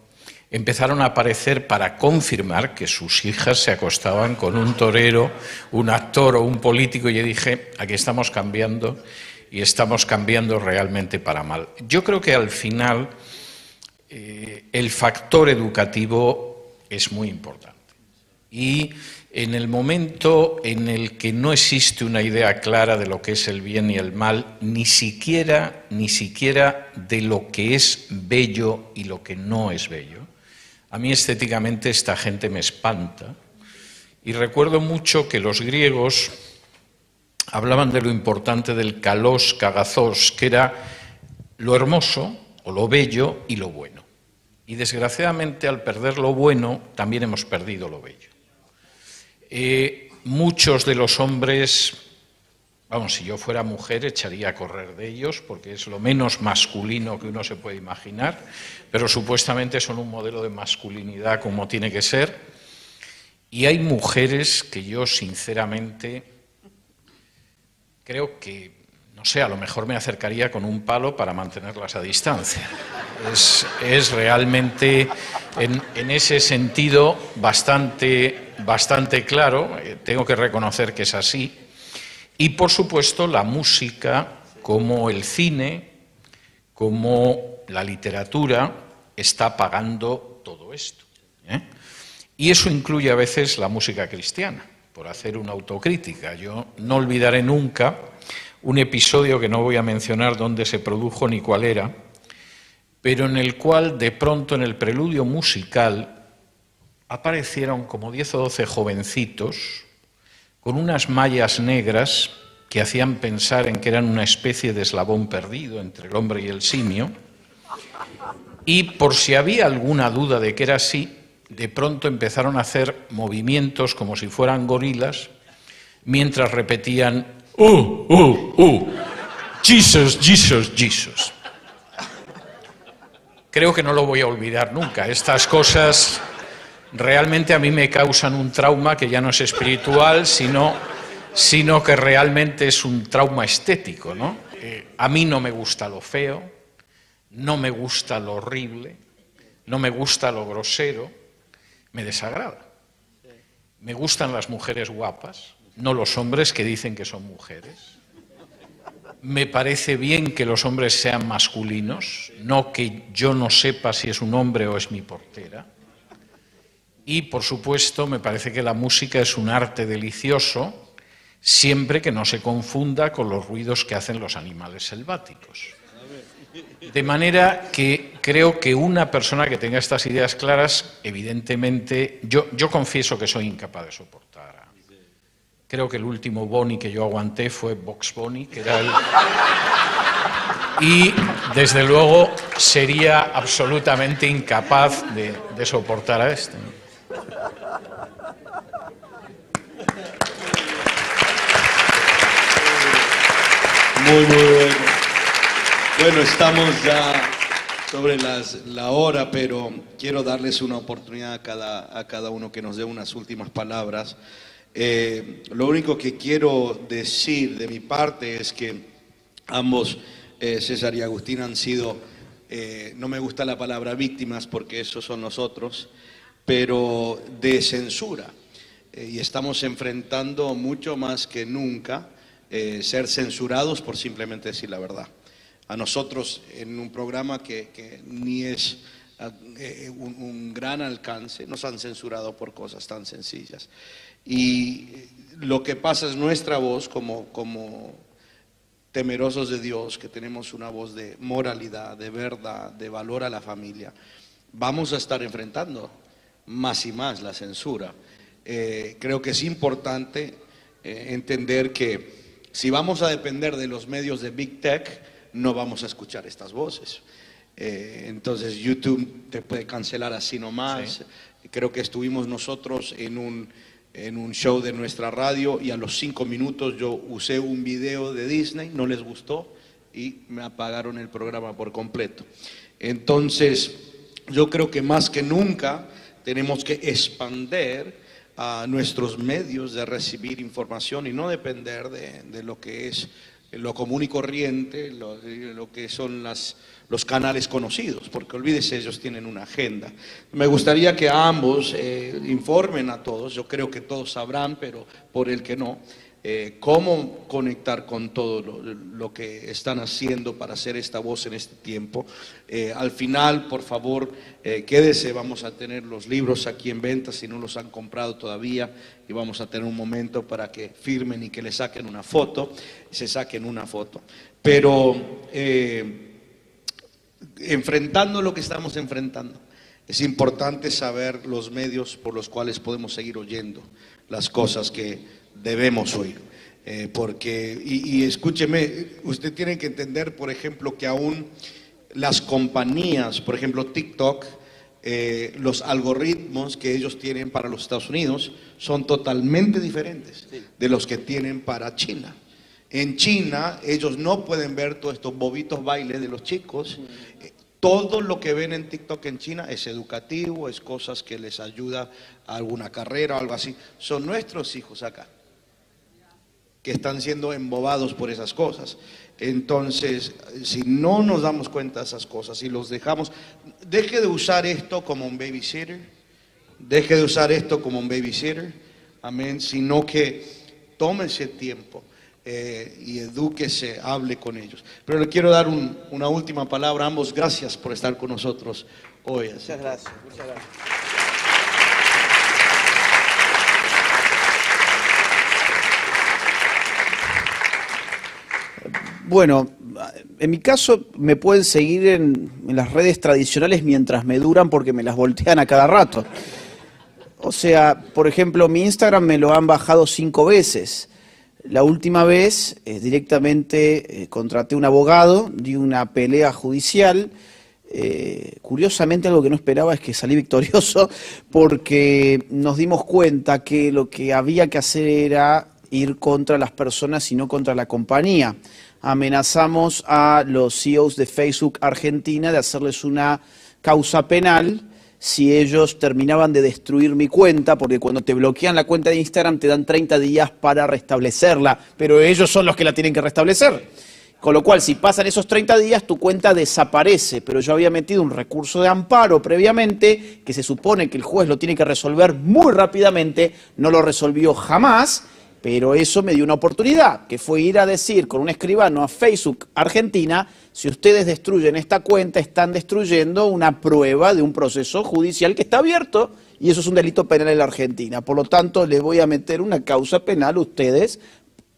empezaron a aparecer para confirmar que sus hijas se acostaban con un torero, un actor o un político. Y yo dije, aquí estamos cambiando y estamos cambiando realmente para mal. Yo creo que al final eh, el factor educativo es muy importante. Y en el momento en el que no existe una idea clara de lo que es el bien y el mal, ni siquiera, ni siquiera de lo que es bello y lo que no es bello, a mí estéticamente esta gente me espanta. Y recuerdo mucho que los griegos hablaban de lo importante del kalos kagazos, que era lo hermoso o lo bello y lo bueno. Y desgraciadamente al perder lo bueno también hemos perdido lo bello. Eh, muchos de los hombres, vamos, si yo fuera mujer echaría a correr de ellos, porque es lo menos masculino que uno se puede imaginar, pero supuestamente son un modelo de masculinidad como tiene que ser. Y hay mujeres que yo sinceramente creo que, no sé, a lo mejor me acercaría con un palo para mantenerlas a distancia. Es, realmente, en, ese sentido, bastante, bastante claro, eh, tengo que reconocer que es así. Y, por supuesto, la música, como el cine, como la literatura, está pagando todo esto. ¿eh? Y eso incluye a veces la música cristiana, por hacer una autocrítica. Yo no olvidaré nunca un episodio que no voy a mencionar dónde se produjo ni cuál era, pero en el cual de pronto en el preludio musical aparecieron como 10 o 12 jovencitos con unas mallas negras que hacían pensar en que eran una especie de eslabón perdido entre el hombre y el simio, y por si había alguna duda de que era así, de pronto empezaron a hacer movimientos como si fueran gorilas, mientras repetían, ¡Uh, uh, uh! Jesus, Jesus, Jesus. Creo que no lo voy a olvidar nunca. Estas cosas realmente a mí me causan un trauma que ya no es espiritual, sino, sino que realmente es un trauma estético. ¿no? Eh, a mí no me gusta lo feo, no me gusta lo horrible, no me gusta lo grosero, me desagrada. Me gustan las mujeres guapas, no los hombres que dicen que son mujeres. Me parece bien que los hombres sean masculinos, no que yo no sepa si es un hombre o es mi portera. Y, por supuesto, me parece que la música es un arte delicioso, siempre que no se confunda con los ruidos que hacen los animales selváticos. De manera que creo que una persona que tenga estas ideas claras, evidentemente, yo, confieso que soy incapaz de soportar. Creo que el último Boni que yo aguanté fue Box Boni, que era el... Y desde luego sería absolutamente incapaz de, de soportar a este. Muy, muy bueno. Bueno, estamos ya sobre la hora, pero quiero darles una oportunidad a cada, a cada uno que nos dé unas últimas palabras. Eh, lo único que quiero decir de mi parte es que ambos, eh, César y Agustín, han sido, eh, no me gusta la palabra víctimas porque esos son nosotros, pero de censura. y estamos enfrentando mucho más que nunca ser censurados por simplemente decir la verdad a nosotros en un programa que, ni es eh, un, gran alcance, nos han censurado por cosas tan sencillas. Y lo que pasa es nuestra voz como, como temerosos de Dios, que tenemos una voz de moralidad, de verdad, de valor a la familia, vamos a estar enfrentando más y más la censura. Eh, creo que es importante eh, entender que si vamos a depender de los medios de Big Tech, no vamos a escuchar estas voces. Eh, entonces YouTube te puede cancelar así nomás. Creo que estuvimos nosotros en un, en un show de nuestra radio y a los cinco minutos yo usé un video de Disney, no les gustó y me apagaron el programa por completo. Entonces yo creo que más que nunca tenemos que expander a nuestros medios de recibir información y no depender de, de lo que es lo común y corriente, lo, que son las, los canales conocidos, porque olvídese, ellos tienen una agenda. Me gustaría que ambos eh, informen a todos, yo creo que todos sabrán, pero por el que no, eh, cómo conectar con todo lo, que están haciendo para hacer esta voz en este tiempo. Eh, al final, por favor, quédese, vamos a tener los libros aquí en venta si no los han comprado todavía y vamos a tener un momento para que firmen y que le saquen una foto, se saquen una foto. Pero enfrentando lo que estamos enfrentando, es importante saber los medios por los cuales podemos seguir oyendo las cosas que debemos oír. Eh, porque, y, escúcheme, usted tiene que entender, por ejemplo, que aún las compañías, por ejemplo, TikTok, eh, los algoritmos que ellos tienen para los Estados Unidos son totalmente diferentes de los que tienen para China. En China ellos no pueden ver todos estos bobitos bailes de los chicos. Todo lo que ven en TikTok en China es educativo, es cosas que les ayuda a alguna carrera o algo así. Son nuestros hijos acá que están siendo embobados por esas cosas. Entonces, si no nos damos cuenta de esas cosas y los dejamos, deje de usar esto como un babysitter, deje de usar esto como un babysitter, amén, sino que tómese tiempo eh, y edúquese, hable con ellos. Pero le quiero dar un- una última palabra a ambos, gracias por estar con nosotros hoy. Así Muchas gracias, muchas gracias. Bueno, en mi caso me pueden seguir en, en las redes tradicionales mientras me duran porque me las voltean a cada rato. O sea, por ejemplo, mi Instagram me lo han bajado cinco veces. La última vez eh, directamente eh, contraté un abogado, di una pelea judicial. Eh, curiosamente algo que no esperaba es que salí victorioso porque nos dimos cuenta que lo que había que hacer era ir contra las personas y no contra la compañía. Amenazamos a los CEOs de Facebook Argentina de hacerles una causa penal si ellos terminaban de destruir mi cuenta, porque cuando te bloquean la cuenta de Instagram te dan 30 días para restablecerla, pero ellos son los que la tienen que restablecer. Con lo cual, si pasan esos 30 días, tu cuenta desaparece, pero yo había metido un recurso de amparo previamente, que se supone que el juez lo tiene que resolver muy rápidamente, no lo resolvió jamás, pero eso me dio una oportunidad, que fue ir a decir con un escribano a Facebook Argentina, si ustedes destruyen esta cuenta, están destruyendo una prueba de un proceso judicial que está abierto y eso es un delito penal en la Argentina. Por lo tanto, les voy a meter una causa penal a ustedes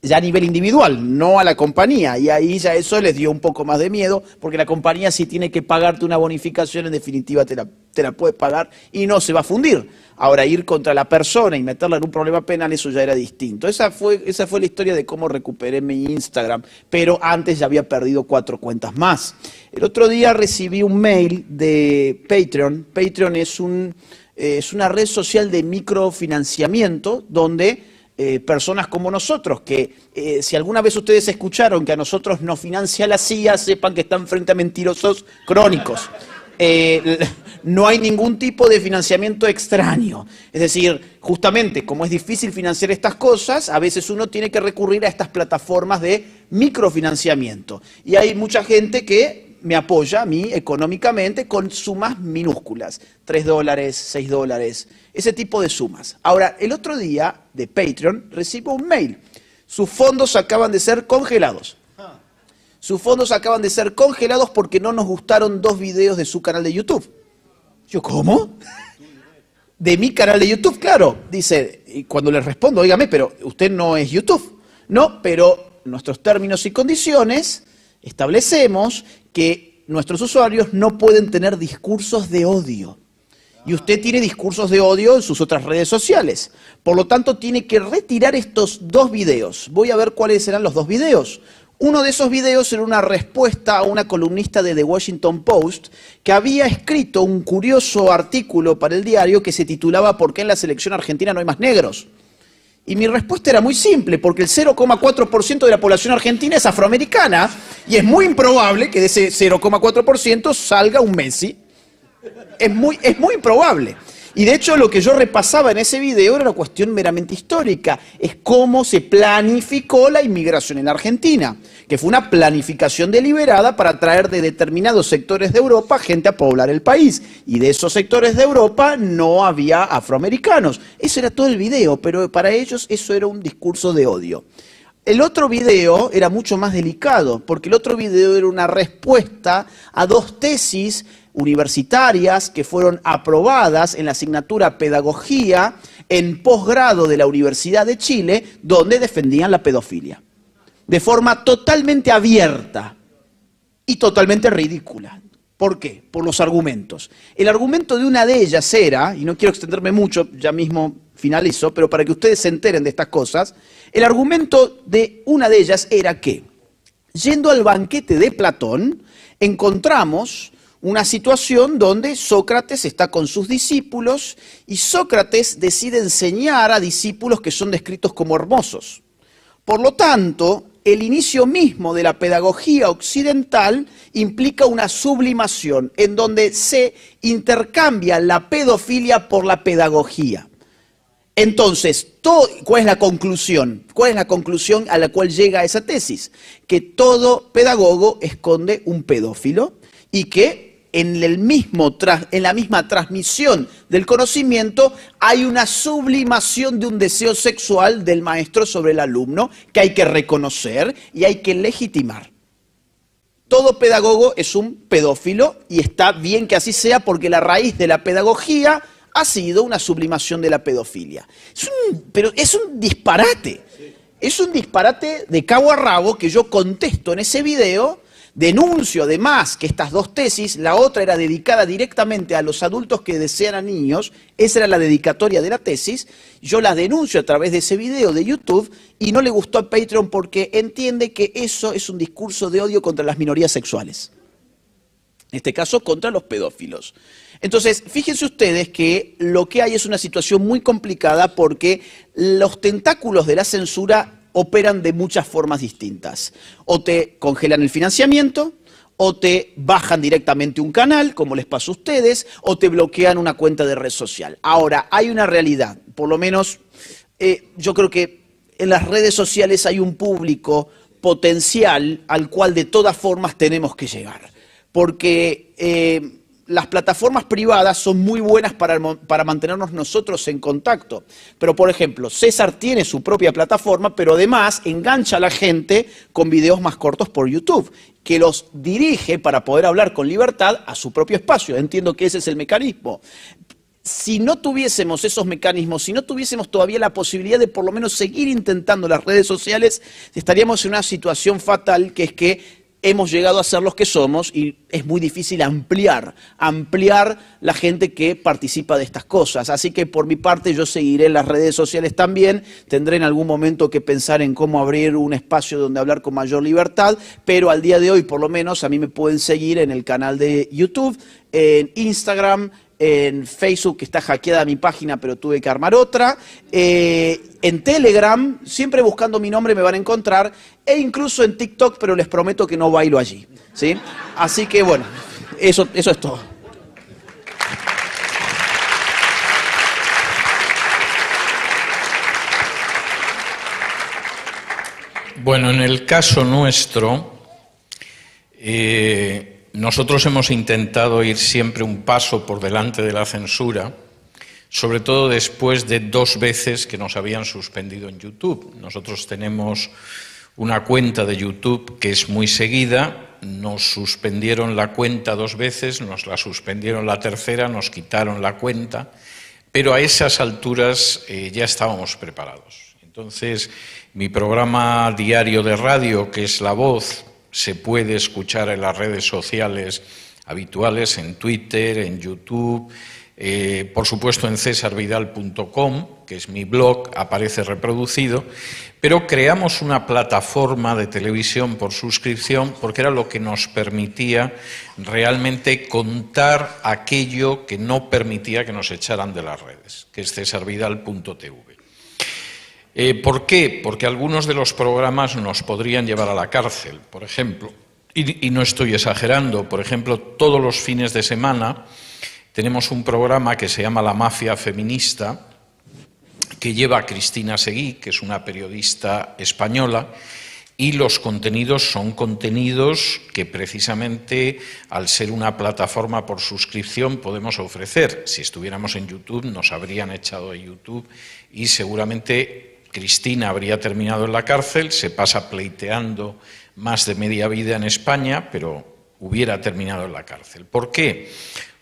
ya a nivel individual, no a la compañía. Y ahí ya eso les dio un poco más de miedo, porque la compañía si tiene que pagarte una bonificación, en definitiva te la, te la puede pagar y no se va a fundir. Ahora, ir contra la persona y meterla en un problema penal, eso ya era distinto. Esa fue, esa fue la historia de cómo recuperé mi Instagram, pero antes ya había perdido cuatro cuentas más. El otro día recibí un mail de Patreon. Patreon es, un, eh, es una red social de microfinanciamiento donde eh, personas como nosotros, que eh, si alguna vez ustedes escucharon que a nosotros nos financia la CIA, sepan que están frente a mentirosos crónicos. Eh, no hay ningún tipo de financiamiento extraño. Es decir, justamente como es difícil financiar estas cosas, a veces uno tiene que recurrir a estas plataformas de microfinanciamiento. Y hay mucha gente que me apoya a mí económicamente con sumas minúsculas, 3 dólares, 6 dólares, ese tipo de sumas. Ahora, el otro día de Patreon recibo un mail. Sus fondos acaban de ser congelados. Sus fondos acaban de ser congelados porque no nos gustaron dos videos de su canal de YouTube. Yo, ¿cómo? De mi canal de YouTube, claro. Dice, y cuando le respondo, oígame, pero usted no es YouTube. No, pero nuestros términos y condiciones establecemos que nuestros usuarios no pueden tener discursos de odio. Y usted tiene discursos de odio en sus otras redes sociales. Por lo tanto, tiene que retirar estos dos videos. Voy a ver cuáles serán los dos videos. Uno de esos videos era una respuesta a una columnista de The Washington Post que había escrito un curioso artículo para el diario que se titulaba ¿Por qué en la selección argentina no hay más negros? Y mi respuesta era muy simple, porque el 0,4% de la población argentina es afroamericana y es muy improbable que de ese 0,4% salga un Messi. Es muy, es muy improbable. Y de hecho lo que yo repasaba en ese video era una cuestión meramente histórica, es cómo se planificó la inmigración en Argentina, que fue una planificación deliberada para traer de determinados sectores de Europa gente a poblar el país. Y de esos sectores de Europa no había afroamericanos. Eso era todo el video, pero para ellos eso era un discurso de odio. El otro video era mucho más delicado, porque el otro video era una respuesta a dos tesis universitarias que fueron aprobadas en la asignatura Pedagogía en posgrado de la Universidad de Chile, donde defendían la pedofilia. De forma totalmente abierta y totalmente ridícula. ¿Por qué? Por los argumentos. El argumento de una de ellas era, y no quiero extenderme mucho, ya mismo finalizo, pero para que ustedes se enteren de estas cosas, el argumento de una de ellas era que, yendo al banquete de Platón, encontramos una situación donde Sócrates está con sus discípulos y Sócrates decide enseñar a discípulos que son descritos como hermosos. Por lo tanto, el inicio mismo de la pedagogía occidental implica una sublimación en donde se intercambia la pedofilia por la pedagogía. Entonces, ¿cuál es la conclusión? ¿Cuál es la conclusión a la cual llega esa tesis? Que todo pedagogo esconde un pedófilo y que en, el mismo, en la misma transmisión del conocimiento hay una sublimación de un deseo sexual del maestro sobre el alumno que hay que reconocer y hay que legitimar. Todo pedagogo es un pedófilo y está bien que así sea porque la raíz de la pedagogía ha sido una sublimación de la pedofilia. pero es un disparate. Es un disparate de cabo a rabo que yo contesto en ese video. Denuncio además que estas dos tesis, la otra era dedicada directamente a los adultos que desean a niños, esa era la dedicatoria de la tesis, yo la denuncio a través de ese video de YouTube y no le gustó a Patreon porque entiende que eso es un discurso de odio contra las minorías sexuales. En este caso, contra los pedófilos. Entonces, fíjense ustedes que lo que hay es una situación muy complicada porque los tentáculos de la censura operan de muchas formas distintas. O te congelan el financiamiento, o te bajan directamente un canal, como les pasó a ustedes, o te bloquean una cuenta de red social. Ahora, hay una realidad, por lo menos eh, yo creo que en las redes sociales hay un público potencial al cual de todas formas tenemos que llegar. Porque eh, las plataformas privadas son muy buenas para, para, mantenernos nosotros en contacto. Pero, por ejemplo, César tiene su propia plataforma, pero además engancha a la gente con videos más cortos por YouTube, que los dirige para poder hablar con libertad a su propio espacio. Entiendo que ese es el mecanismo. Si no tuviésemos esos mecanismos, si no tuviésemos todavía la posibilidad de por lo menos seguir intentando las redes sociales, estaríamos en una situación fatal que es que hemos llegado a ser los que somos y es muy difícil ampliar, ampliar la gente que participa de estas cosas. Así que por mi parte yo seguiré las redes sociales también, tendré en algún momento que pensar en cómo abrir un espacio donde hablar con mayor libertad, pero al día de hoy por lo menos a mí me pueden seguir en el canal de YouTube, en Instagram, en Facebook, que está hackeada mi página, pero tuve que armar otra. Eh, en Telegram, siempre buscando mi nombre me van a encontrar. E incluso en TikTok, pero les prometo que no bailo allí. ¿sí? Así que bueno, eso, eso es todo. Bueno, en el caso nuestro, eh, nosotros hemos intentado ir siempre un paso por delante de la censura, sobre todo después de dos veces que nos habían suspendido en YouTube. Nosotros tenemos una cuenta de YouTube que es muy seguida, nos suspendieron la cuenta dos veces, nos la suspendieron la tercera, nos quitaron la cuenta, pero a esas alturas eh, ya estábamos preparados. Entonces, mi programa diario de radio, que es La Voz, se puede escuchar en las redes sociales habituales, en Twitter, en YouTube, eh, por supuesto en cesarvidal.com, que es mi blog, aparece reproducido, pero creamos una plataforma de televisión por suscripción porque era lo que nos permitía realmente contar aquello que no permitía que nos echaran de las redes, que es cesarvidal.tv. Eh, ¿Por qué? Porque algunos de los programas nos podrían llevar a la cárcel, por ejemplo. Y, no estoy exagerando. Por ejemplo, todos los fines de semana tenemos un programa que se llama La Mafia Feminista, que lleva a Cristina Seguí, que es una periodista española, y los contenidos son contenidos que precisamente al ser una plataforma por suscripción podemos ofrecer. Si estuviéramos en YouTube nos habrían echado de YouTube y seguramente Cristina habría terminado en la cárcel, se pasa pleiteando más de media vida en España, pero hubiera terminado en la cárcel. ¿Por qué?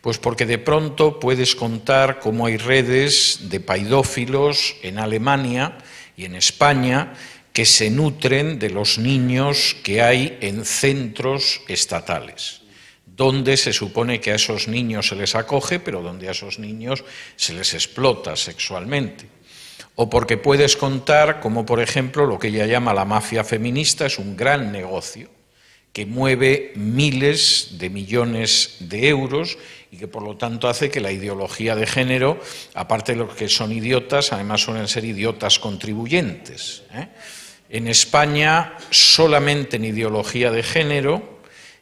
Pues porque de pronto puedes contar cómo hay redes de paidófilos en Alemania y en España que se nutren de los niños que hay en centros estatales, donde se supone que a esos niños se les acoge, pero donde a esos niños se les explota sexualmente o porque puedes contar como, por ejemplo, lo que ella llama la mafia feminista es un gran negocio, que mueve miles de millones de euros y que por lo tanto hace que la ideología de género, aparte de los que son idiotas, además suelen ser idiotas contribuyentes. ¿eh? En España, solamente en ideología de género,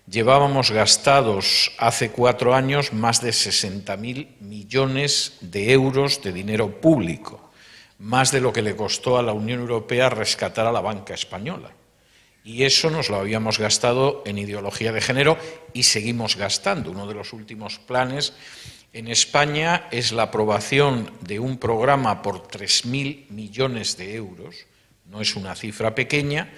llevábamos gastados hace cuatro años más de 60.000 millones de euros de dinero público, más de lo que le costó a la Unión Europea rescatar a la banca española. Y eso nos lo habíamos gastado en ideología de género y seguimos gastando. Uno de los últimos planes en España es la aprobación de un programa por 3.000 millones de euros, no es una cifra pequeña,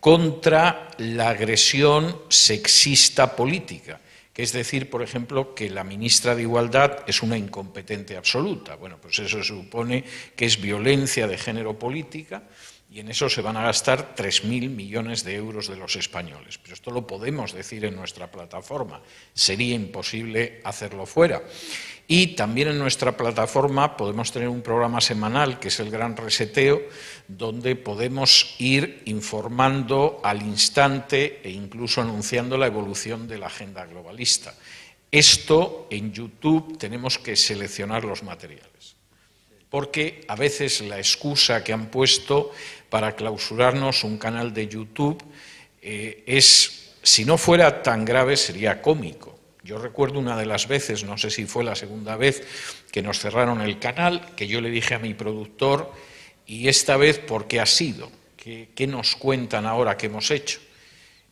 contra la agresión sexista política, que es decir, por ejemplo, que la ministra de Igualdad es una incompetente absoluta. Bueno, pues eso supone que es violencia de género política y en eso se van a gastar 3.000 millones de euros de los españoles. Pero esto lo podemos decir en nuestra plataforma, sería imposible hacerlo fuera. Y también en nuestra plataforma podemos tener un programa semanal, que es el Gran Reseteo, donde podemos ir informando al instante e incluso anunciando la evolución de la agenda globalista. Esto en YouTube tenemos que seleccionar los materiales, porque a veces la excusa que han puesto para clausurarnos un canal de YouTube eh, es, si no fuera tan grave, sería cómico. Yo recuerdo una de las veces, no sé si fue la segunda vez, que nos cerraron el canal, que yo le dije a mi productor, y esta vez, ¿por qué ha sido? ¿Qué, qué nos cuentan ahora que hemos hecho?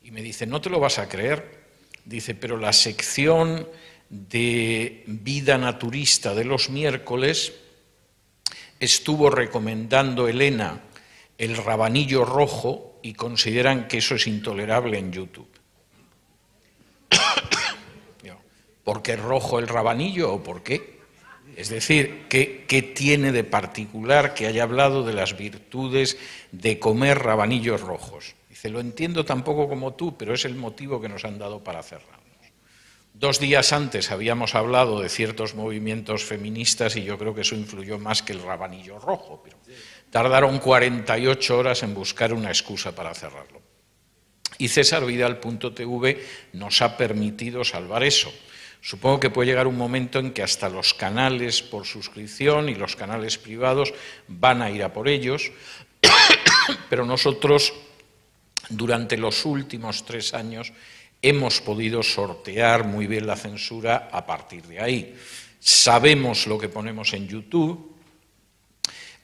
Y me dice, no te lo vas a creer. Dice, pero la sección de vida naturista de los miércoles estuvo recomendando Elena el rabanillo rojo y consideran que eso es intolerable en YouTube. ¿Por qué rojo el rabanillo o por qué? Es decir, ¿qué, ¿qué, tiene de particular que haya hablado de las virtudes de comer rabanillos rojos? Dice, lo entiendo tampoco como tú, pero es el motivo que nos han dado para cerrarnos. Dos días antes habíamos hablado de ciertos movimientos feministas y yo creo que eso influyó más que el rabanillo rojo. Tardaron 48 horas en buscar una excusa para cerrarlo. Y César Vidal.tv nos ha permitido salvar eso. Supongo que puede llegar un momento en que hasta los canales por suscripción y los canales privados van a ir a por ellos, pero nosotros durante los últimos tres años hemos podido sortear muy bien la censura a partir de ahí. Sabemos lo que ponemos en YouTube,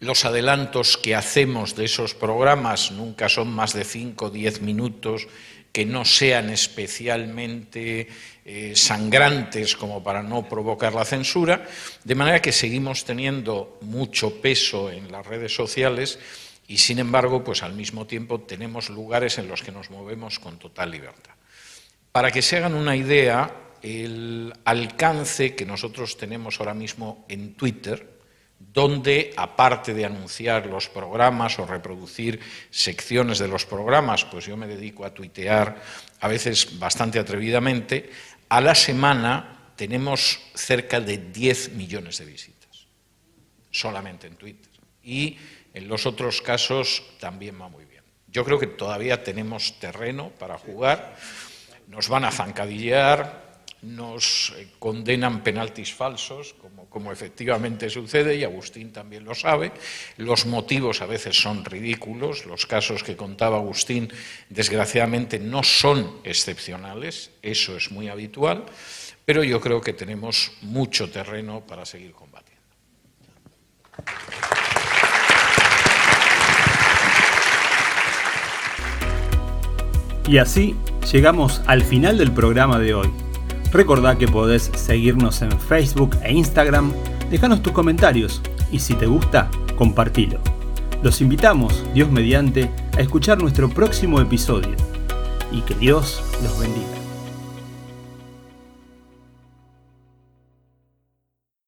los adelantos que hacemos de esos programas nunca son más de 5 o 10 minutos que no sean especialmente eh, sangrantes como para no provocar la censura, de manera que seguimos teniendo mucho peso en las redes sociales y sin embargo, pues al mismo tiempo tenemos lugares en los que nos movemos con total libertad. Para que se hagan una idea, el alcance que nosotros tenemos ahora mismo en Twitter, donde, aparte de anunciar los programas o reproducir secciones de los programas, pues yo me dedico a tuitear a veces bastante atrevidamente, a la semana tenemos cerca de 10 millones de visitas, solamente en Twitter. Y en los otros casos también va muy bien. Yo creo que todavía tenemos terreno para jugar, nos van a zancadillear, nos eh, condenan penaltis falsos, como, como, efectivamente sucede, y Agustín también lo sabe. Los motivos a veces son ridículos, los casos que contaba Agustín, desgraciadamente, no son excepcionales, eso es muy habitual, pero yo creo que tenemos mucho terreno para seguir combatiendo. Y así llegamos al final del programa de hoy. Recordá que podés seguirnos en Facebook e Instagram, dejanos tus comentarios y si te gusta, compartilo. Los invitamos, Dios mediante, a escuchar nuestro próximo episodio y que Dios los bendiga.